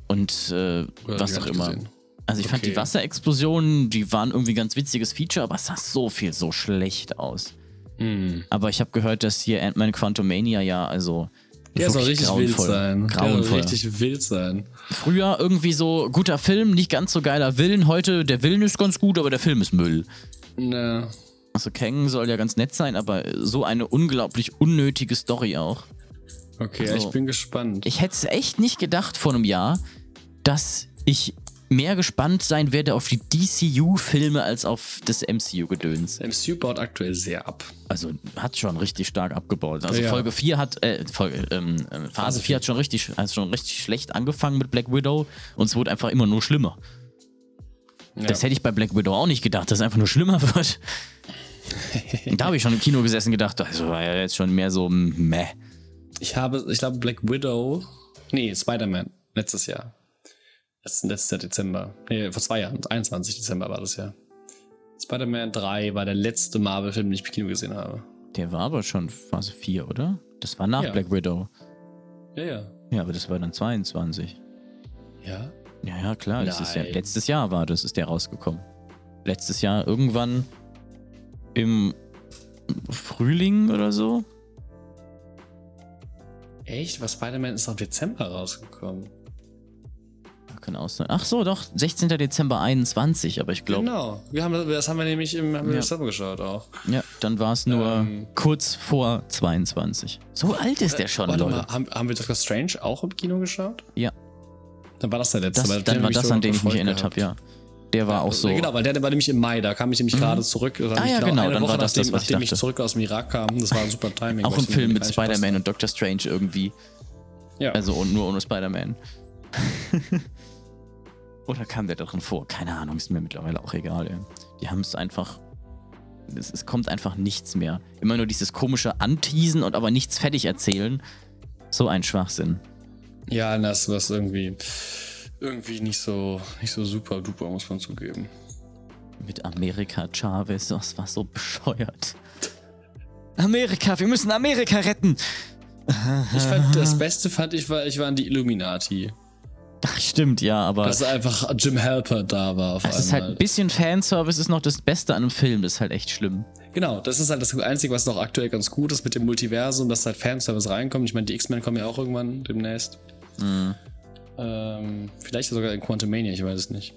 [SPEAKER 1] Und äh, was auch immer. Gesehen. Also ich okay. fand die Wasserexplosionen, die waren irgendwie ein ganz witziges Feature, aber es sah so viel so schlecht aus. Mm. Aber ich habe gehört, dass hier Ant-Man Quantumania ja, also
[SPEAKER 2] der soll richtig wild sein. Grauenvoll. Der soll richtig wild sein.
[SPEAKER 1] Früher irgendwie so guter Film, nicht ganz so geiler Willen. Heute der Willen ist ganz gut, aber der Film ist Müll.
[SPEAKER 2] Ne.
[SPEAKER 1] Also Kang soll ja ganz nett sein, aber so eine unglaublich unnötige Story auch.
[SPEAKER 2] Okay, also, ich bin gespannt.
[SPEAKER 1] Ich hätte es echt nicht gedacht vor einem Jahr, dass ich mehr gespannt sein werde auf die DCU-Filme als auf das MCU-Gedöns.
[SPEAKER 2] MCU baut aktuell sehr ab.
[SPEAKER 1] Also hat schon richtig stark abgebaut. Also ja. Folge 4 hat, äh, Folge, ähm, äh, Phase 4 hat schon richtig, hat schon richtig schlecht angefangen mit Black Widow und es wurde einfach immer nur schlimmer. Ja. Das hätte ich bei Black Widow auch nicht gedacht, dass es einfach nur schlimmer wird. da habe ich schon im Kino gesessen und gedacht, also war ja jetzt schon mehr so meh.
[SPEAKER 2] Ich habe, ich glaube, Black Widow, nee, Spider-Man, letztes Jahr letzten, letzter Dezember. Nee, vor zwei Jahren. 21 Dezember war das ja. Spider-Man 3 war der letzte Marvel-Film, den ich im Kino gesehen habe.
[SPEAKER 1] Der war aber schon Phase 4, oder? Das war nach ja. Black Widow.
[SPEAKER 2] Ja, ja.
[SPEAKER 1] Ja, aber das war dann 22.
[SPEAKER 2] Ja?
[SPEAKER 1] Ja, ja, klar. Ja, letztes Jahr war das, ist der rausgekommen. Letztes Jahr irgendwann im Frühling oder so.
[SPEAKER 2] Echt? Was Spider-Man ist noch im Dezember rausgekommen
[SPEAKER 1] kann sein. Ach so, doch, 16. Dezember 21, aber ich glaube.
[SPEAKER 2] Genau, wir haben, das haben wir nämlich im, haben ja. Dezember geschaut auch.
[SPEAKER 1] Ja, dann war es nur ähm, kurz vor 22. So alt ist der schon,
[SPEAKER 2] Warte Leute. Mal, haben, haben wir Doctor Strange auch im Kino geschaut?
[SPEAKER 1] Ja.
[SPEAKER 2] Dann war das der letzte.
[SPEAKER 1] Das, dann war das, an den ich mich erinnert habe, ja. Der war ja, auch so.
[SPEAKER 2] Genau, weil der, war nämlich im Mai, da kam ich nämlich mhm. gerade zurück.
[SPEAKER 1] Ah ja, genau, dann
[SPEAKER 2] Woche
[SPEAKER 1] war das
[SPEAKER 2] nachdem,
[SPEAKER 1] das, was
[SPEAKER 2] ich, nachdem ich zurück aus dem Irak kam. Das war ein super Timing.
[SPEAKER 1] auch ein Film mit Spider-Man und Doctor Strange irgendwie. Ja. Also nur ohne Spider-Man. Oder kam der darin vor? Keine Ahnung, ist mir mittlerweile auch egal. Ey. Die haben es einfach. Es, es, kommt einfach nichts mehr. Immer nur dieses komische Anteasen und aber nichts fertig erzählen. So ein Schwachsinn.
[SPEAKER 2] Ja, das war irgendwie. Irgendwie nicht so, nicht so super duper, muss man zugeben.
[SPEAKER 1] Mit Amerika Chavez, das war so bescheuert. Amerika, wir müssen Amerika retten!
[SPEAKER 2] Ich fand, das Beste fand ich, war, ich waren die Illuminati.
[SPEAKER 1] Ach, stimmt, ja, aber.
[SPEAKER 2] Dass einfach Jim Halper da war auf
[SPEAKER 1] einmal. Es ist halt ein bisschen Fanservice, ist noch das Beste an einem Film, das ist halt echt schlimm.
[SPEAKER 2] Genau, das ist halt das Einzige, was noch aktuell ganz gut ist mit dem Multiversum, dass halt Fanservice reinkommt. Ich meine, die X-Men kommen ja auch irgendwann demnächst. Mhm. Ähm, vielleicht sogar in Quantumania, ich weiß es nicht.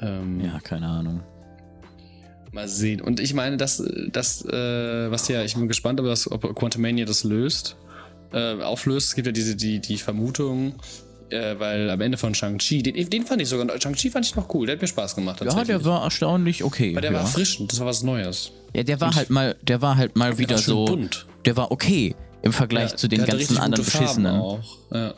[SPEAKER 1] Ähm, ja, keine Ahnung.
[SPEAKER 2] Mal sehen. Und ich meine, das, das äh, was ja, ich bin gespannt, ob, das, ob Quantumania das löst, äh, auflöst. Es gibt ja diese, die, die Vermutung, äh, weil am Ende von Shang-Chi, den, den, fand ich sogar, Shang-Chi fand ich noch cool, der hat mir Spaß gemacht.
[SPEAKER 1] Ja, der war erstaunlich okay.
[SPEAKER 2] Weil der
[SPEAKER 1] ja.
[SPEAKER 2] war erfrischend, das war was Neues.
[SPEAKER 1] Ja, der war Und halt mal, der war halt mal wieder so, bunt. der war okay im Vergleich ja, zu den ganzen anderen beschissenen. Auch.
[SPEAKER 2] Ja.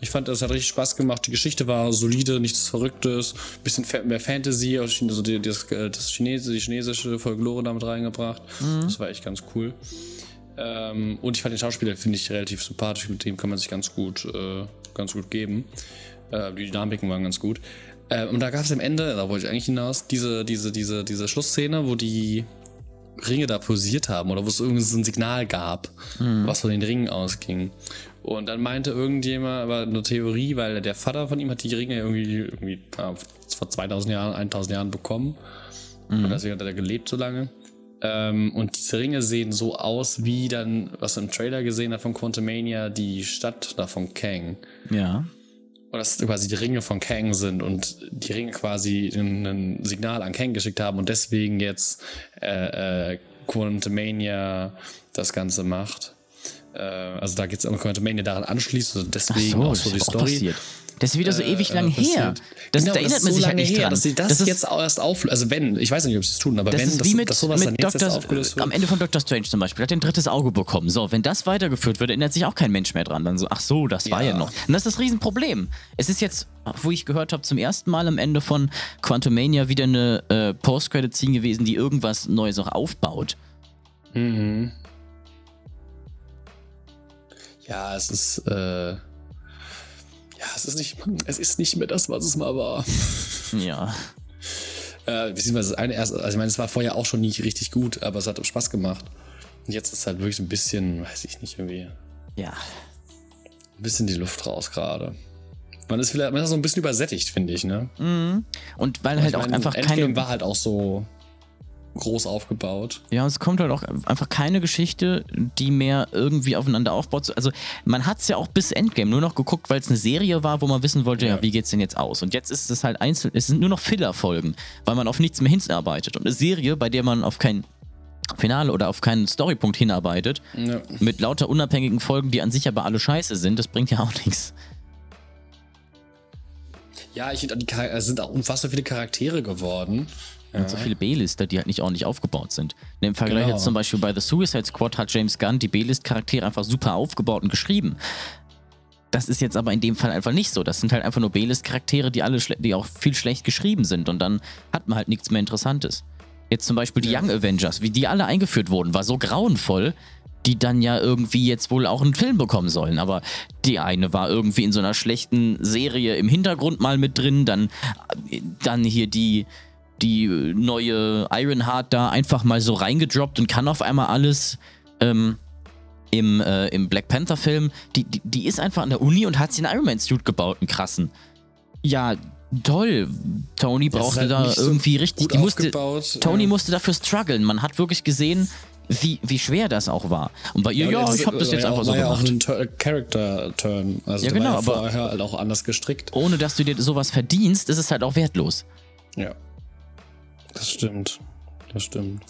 [SPEAKER 2] Ich fand, das hat richtig Spaß gemacht. Die Geschichte war solide, nichts Verrücktes, bisschen mehr Fantasy, also die, das, das Chinese, die chinesische Folklore damit reingebracht. Mhm. Das war echt ganz cool. Ähm, und ich fand den Schauspieler, finde ich, relativ sympathisch. Mit dem kann man sich ganz gut, äh, ganz gut geben. Äh, die Dynamiken waren ganz gut. Äh, und da gab es am Ende, da wollte ich eigentlich hinaus, diese, diese, diese, diese Schlussszene, wo die Ringe da posiert haben oder wo es irgendwie so ein Signal gab, mhm. was von den Ringen ausging. Und dann meinte irgendjemand, aber eine Theorie, weil der Vater von ihm hat die Ringe irgendwie, irgendwie vor 2000 Jahren, 1000 Jahren bekommen. Mhm. Und deswegen hat er gelebt so lange. Ähm, und diese Ringe sehen so aus, wie dann, was im Trailer gesehen hat von Quantumania, die Stadt da von Kang.
[SPEAKER 1] Ja.
[SPEAKER 2] Und das quasi die Ringe von Kang sind und die Ringe quasi ein, Signal an Kang geschickt haben und deswegen jetzt äh, äh, Quantumania das Ganze macht. Äh, also da geht es um Quantumania daran anschließt, also deswegen
[SPEAKER 1] so,
[SPEAKER 2] auch so die Story.
[SPEAKER 1] passiert. Das ist wieder so ewig lang
[SPEAKER 2] äh,
[SPEAKER 1] her. Das,
[SPEAKER 2] genau,
[SPEAKER 1] da erinnert
[SPEAKER 2] das
[SPEAKER 1] man
[SPEAKER 2] so
[SPEAKER 1] sich halt
[SPEAKER 2] lange
[SPEAKER 1] nicht
[SPEAKER 2] her,
[SPEAKER 1] dran.
[SPEAKER 2] dass sie das,
[SPEAKER 1] ist,
[SPEAKER 2] jetzt erst auflösen. Also wenn, ich weiß nicht, ob sie es tun, aber
[SPEAKER 1] das
[SPEAKER 2] wenn,
[SPEAKER 1] ist wie mit,
[SPEAKER 2] dass sowas
[SPEAKER 1] mit am Ende von Dr. Strange zum Beispiel. Hat er ein drittes Auge bekommen. So, wenn das weitergeführt wird, erinnert sich auch kein Mensch mehr dran. Dann so, ach so, das war ja,
[SPEAKER 2] Ja.
[SPEAKER 1] noch. Und das ist das Riesenproblem. Es ist jetzt, wo ich gehört habe, zum ersten Mal am Ende von Quantumania wieder eine äh, Post-Credit-Scene gewesen, die irgendwas Neues auch aufbaut.
[SPEAKER 2] Mhm. Ja, es ist, äh, ja, es ist nicht, es ist nicht mehr das, was es mal war.
[SPEAKER 1] Ja.
[SPEAKER 2] Äh, beziehungsweise das eine erst, also ich meine, es war vorher auch schon nicht richtig gut, aber es hat Spaß gemacht. Und jetzt ist halt wirklich so ein bisschen, weiß ich nicht, irgendwie,
[SPEAKER 1] Ja.
[SPEAKER 2] ein bisschen die Luft raus gerade. Man ist vielleicht, man ist so ein bisschen übersättigt, finde ich, ne?
[SPEAKER 1] Und weil halt auch
[SPEAKER 2] meine,
[SPEAKER 1] einfach
[SPEAKER 2] Endgame
[SPEAKER 1] keine.
[SPEAKER 2] war halt auch so groß aufgebaut.
[SPEAKER 1] Ja, es kommt halt auch einfach keine Geschichte, die mehr irgendwie aufeinander aufbaut. Also man hat es ja auch bis Endgame nur noch geguckt, weil es eine Serie war, wo man wissen wollte, ja.
[SPEAKER 2] Ja.
[SPEAKER 1] wie geht's denn jetzt aus? Und jetzt ist es halt einzeln, es sind nur noch Filler-Folgen, weil man auf nichts mehr hinarbeitet. Und eine Serie, bei der man auf kein Finale oder auf keinen Storypunkt hinarbeitet,
[SPEAKER 2] Ja.
[SPEAKER 1] mit lauter unabhängigen Folgen, die an sich aber alle scheiße sind, das bringt ja auch nichts.
[SPEAKER 2] Ja, ich finde, es sind auch unfassbar viele Charaktere geworden.
[SPEAKER 1] Und so viele B-Lister, die halt nicht ordentlich aufgebaut sind. Im Vergleich
[SPEAKER 2] Genau.
[SPEAKER 1] jetzt zum Beispiel bei The Suicide Squad hat James Gunn die B-List-Charaktere einfach super aufgebaut und geschrieben. Das ist jetzt aber in dem Fall einfach nicht so. Das sind halt einfach nur B-List-Charaktere, die alle die auch viel schlecht geschrieben sind und dann hat man halt nichts mehr Interessantes. Jetzt zum Beispiel die Young Avengers, wie die alle eingeführt wurden, war so grauenvoll, die dann ja irgendwie jetzt wohl auch einen Film bekommen sollen. Aber die eine war irgendwie in so einer schlechten Serie im Hintergrund mal mit drin, dann, dann hier die, die neue Ironheart da einfach mal so reingedroppt und kann auf einmal alles. Ähm, im, äh, im Black Panther-Film, die, die, die ist einfach an der Uni und hat sich einen Iron Man-Suit gebaut, einen krassen. Ja, toll. Tony brauchte
[SPEAKER 2] halt
[SPEAKER 1] da
[SPEAKER 2] nicht so
[SPEAKER 1] irgendwie richtig. Die musste, Tony
[SPEAKER 2] ja.
[SPEAKER 1] musste dafür strugglen. Man hat wirklich gesehen, wie, wie schwer das auch war. Und bei ihr, ja,
[SPEAKER 2] und
[SPEAKER 1] ich habe das jetzt
[SPEAKER 2] ja
[SPEAKER 1] einfach
[SPEAKER 2] auch,
[SPEAKER 1] so
[SPEAKER 2] war ja auch
[SPEAKER 1] gemacht.
[SPEAKER 2] ein Tur- Character-Turn. Also
[SPEAKER 1] Ja, genau,
[SPEAKER 2] war ja
[SPEAKER 1] aber-
[SPEAKER 2] vorher halt auch anders gestrickt.
[SPEAKER 1] Ohne dass du dir sowas verdienst, ist es halt auch wertlos.
[SPEAKER 2] Ja. Das stimmt. Das stimmt.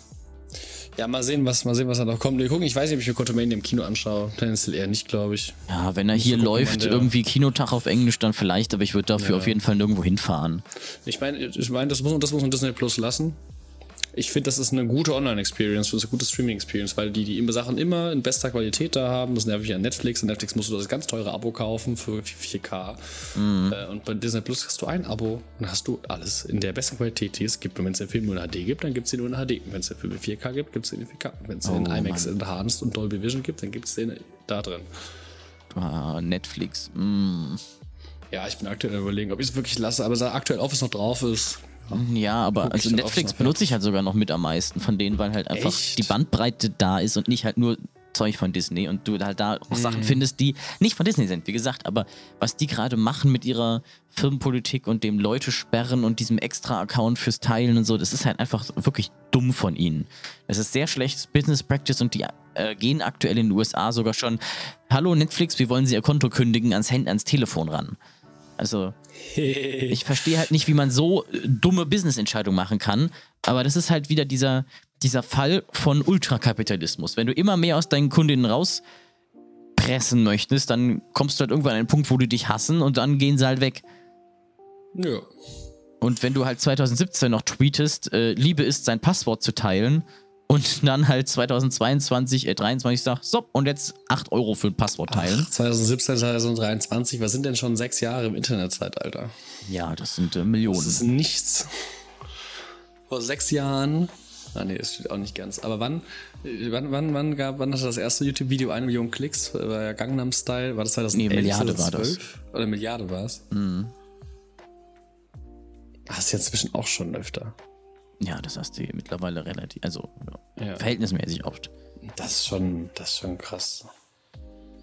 [SPEAKER 2] Ja, mal sehen, was, mal sehen, was da noch kommt. Wir gucken, ich weiß nicht, ob ich mir Quantumania im Kino anschaue. Tendenziell eher nicht, glaube ich.
[SPEAKER 1] Ja, wenn er hier
[SPEAKER 2] gucken,
[SPEAKER 1] läuft,
[SPEAKER 2] der-
[SPEAKER 1] irgendwie Kinotag auf Englisch, dann vielleicht, aber ich würde dafür
[SPEAKER 2] Ja.
[SPEAKER 1] auf jeden Fall nirgendwo hinfahren.
[SPEAKER 2] Ich meine, ich meine, das muss, man- das muss man Disney Plus lassen. Ich finde, das ist eine gute Online-Experience, das ist eine gute Streaming-Experience, weil die die Sachen immer in bester Qualität da haben. Das nervt ja an Netflix. Und Netflix musst du das ganz teure Abo kaufen für 4K. Äh, Und bei Disney Plus hast du ein Abo und hast du alles in der besten Qualität, die es gibt. Und wenn es den Film nur in HD gibt, dann gibt es ihn nur in HD. Und wenn es den Film in 4K gibt, gibt es ihn in 4K. Und wenn es den in
[SPEAKER 1] Oh,
[SPEAKER 2] IMAX Enhanced und Dolby Vision gibt, dann gibt es den da drin.
[SPEAKER 1] Ah, Netflix. Mm.
[SPEAKER 2] Ja, ich bin aktuell überlegen, ob ich es wirklich lasse, aber seit aktuell Office noch drauf ist.
[SPEAKER 1] Ja, aber also
[SPEAKER 2] dann
[SPEAKER 1] Netflix
[SPEAKER 2] noch,
[SPEAKER 1] benutze ich halt sogar noch mit am meisten von denen, weil halt einfach
[SPEAKER 2] Echt?
[SPEAKER 1] die Bandbreite da ist und nicht halt nur Zeug von Disney und du halt da auch Sachen findest, die nicht von Disney sind, wie gesagt, aber was die gerade machen mit ihrer Firmenpolitik und dem Leute sperren und diesem extra Account fürs Teilen und so, das ist halt einfach wirklich dumm von ihnen. Das ist sehr schlechtes Business Practice und die äh, gehen aktuell in den USA sogar schon, hallo Netflix, wir wollen Sie Ihr Konto kündigen, ans Handy, ans Telefon ran. Also, ich verstehe halt nicht, wie man so äh, dumme Business-Entscheidungen machen kann. Aber das ist halt wieder dieser, dieser Fall von Ultrakapitalismus. Wenn du immer mehr aus deinen Kundinnen rauspressen möchtest, dann kommst du halt irgendwann an einen Punkt, wo die dich hassen und dann gehen sie halt weg.
[SPEAKER 2] Ja.
[SPEAKER 1] Und wenn du halt 2017 noch tweetest, äh, Liebe ist sein Passwort zu teilen und dann halt 2022, äh, 23 sagst, so, und jetzt 8 Euro für ein Passwort teilen.
[SPEAKER 2] 2017, 2023, was sind denn schon sechs Jahre im Internetzeitalter?
[SPEAKER 1] Ja, das sind äh, Millionen.
[SPEAKER 2] Das ist nichts. Vor sechs Jahren. Ah, nee, das steht auch nicht ganz. Aber wann, äh, wann, wann, wann gab, wann hatte das erste YouTube-Video eine Million Klicks? War ja Gangnam Style. War das 2011?
[SPEAKER 1] Nee, Milliarde war
[SPEAKER 2] 2012? Oder Milliarde war es? Mhm. Ah, ist jetzt zwischen auch schon öfter.
[SPEAKER 1] Ja, das hast du mittlerweile relativ, also ja, verhältnismäßig oft.
[SPEAKER 2] Das ist schon, das ist schon krass.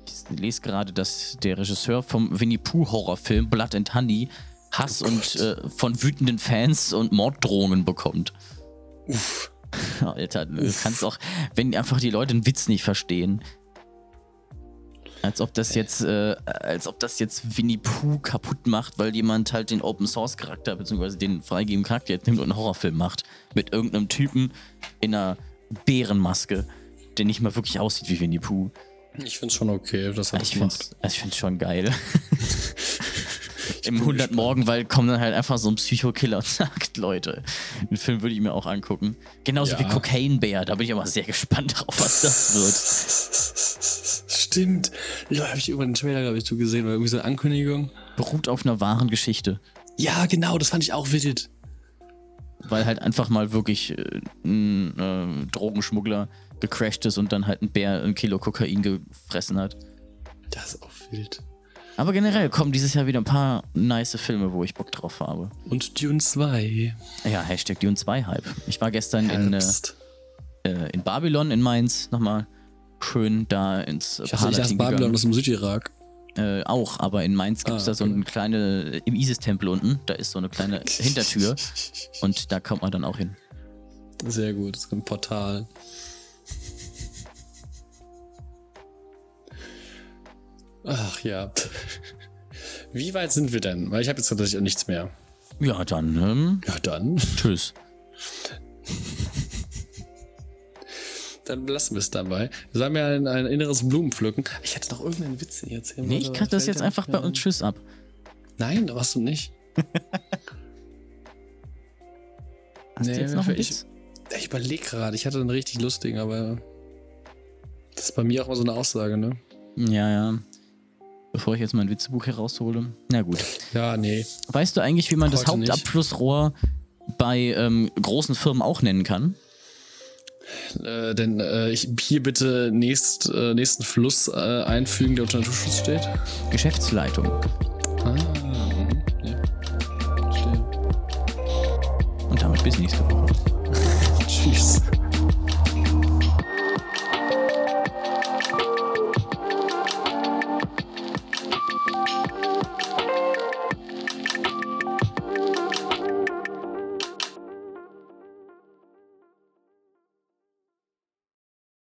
[SPEAKER 1] Ich lese gerade, dass der Regisseur vom Winnie Pooh Horrorfilm Blood and Honey Hass und äh, von wütenden Fans und Morddrohungen bekommt.
[SPEAKER 2] Uff.
[SPEAKER 1] Alter, du kannst auch, wenn einfach die Leute einen Witz nicht verstehen. Als ob das jetzt, äh, als ob das jetzt Winnie Pooh kaputt macht, weil jemand halt den Open Source Charakter bzw. den freigegebenen Charakter jetzt nimmt und einen Horrorfilm macht. Mit irgendeinem Typen in einer Bärenmaske, der nicht mal wirklich aussieht wie Winnie Pooh.
[SPEAKER 2] Ich find's schon okay, dass er das
[SPEAKER 1] Ich
[SPEAKER 2] macht.
[SPEAKER 1] also ich find's schon geil. Im 100 Morgenwald kommt dann halt einfach so ein Psychokiller und sagt, Leute, den Film würde ich mir auch angucken. Genauso
[SPEAKER 2] Ja.
[SPEAKER 1] wie Cocaine Bear, da bin ich aber sehr gespannt drauf, was das wird.
[SPEAKER 2] Stimmt. Habe ich irgendwann einen Trailer, glaube ich, zu gesehen oder irgendwie so eine Ankündigung.
[SPEAKER 1] Beruht auf einer wahren Geschichte.
[SPEAKER 2] Ja, genau, das fand ich auch wild.
[SPEAKER 1] Weil halt einfach mal wirklich äh, ein äh, Drogenschmuggler gecrashed ist und dann halt ein Bär ein Kilo Kokain gefressen hat.
[SPEAKER 2] Das ist auch wild.
[SPEAKER 1] Aber generell kommen dieses Jahr wieder ein paar nice Filme, wo ich Bock drauf habe.
[SPEAKER 2] Und Dune 2.
[SPEAKER 1] Ja, Hashtag Dune 2 Hype. Ich war gestern in, äh, äh, in Babylon in Mainz nochmal schön da ins
[SPEAKER 2] Ich dachte, ich Babylon aus dem Südirak.
[SPEAKER 1] Äh, auch, aber in Mainz gibt es
[SPEAKER 2] Ah,
[SPEAKER 1] da so
[SPEAKER 2] okay.
[SPEAKER 1] eine kleine, im Isis-Tempel unten, da ist so eine kleine Hintertür und da kommt man dann auch hin.
[SPEAKER 2] Sehr gut, das ist ein Portal. Ach ja. Wie weit sind wir denn? Weil ich habe jetzt tatsächlich auch nichts mehr.
[SPEAKER 1] Ja, dann, ähm,
[SPEAKER 2] Ja, dann.
[SPEAKER 1] tschüss.
[SPEAKER 2] Dann lassen wir es dabei. Wir sollen ja ein, ein inneres Blumenpflücken. Ich hätte noch irgendeinen Witz hier erzählen
[SPEAKER 1] Nee, ich cut das jetzt einfach
[SPEAKER 2] nicht
[SPEAKER 1] bei uns tschüss ab.
[SPEAKER 2] ein. Nein, da warst du nicht.
[SPEAKER 1] Hast
[SPEAKER 2] Nee,
[SPEAKER 1] du jetzt noch einen
[SPEAKER 2] ich-
[SPEAKER 1] Witz?
[SPEAKER 2] Ich überlege gerade, ich hatte einen richtig lustigen, aber das ist bei mir auch mal so eine Aussage, ne?
[SPEAKER 1] Ja, ja. Bevor ich jetzt mein Witzebuch heraushole. Na gut.
[SPEAKER 2] Ja, nee.
[SPEAKER 1] Weißt du eigentlich, wie man das
[SPEAKER 2] Heute nicht.
[SPEAKER 1] Hauptabflussrohr bei ähm, großen Firmen auch nennen kann?
[SPEAKER 2] Äh, denn äh, ich hier bitte nächst, äh, nächsten Fluss äh, einfügen, der unter Naturschutz steht.
[SPEAKER 1] Geschäftsleitung.
[SPEAKER 2] Ah, mhm, ja. Verstehe.
[SPEAKER 1] Und damit bis nächste Woche.
[SPEAKER 2] Tschüss.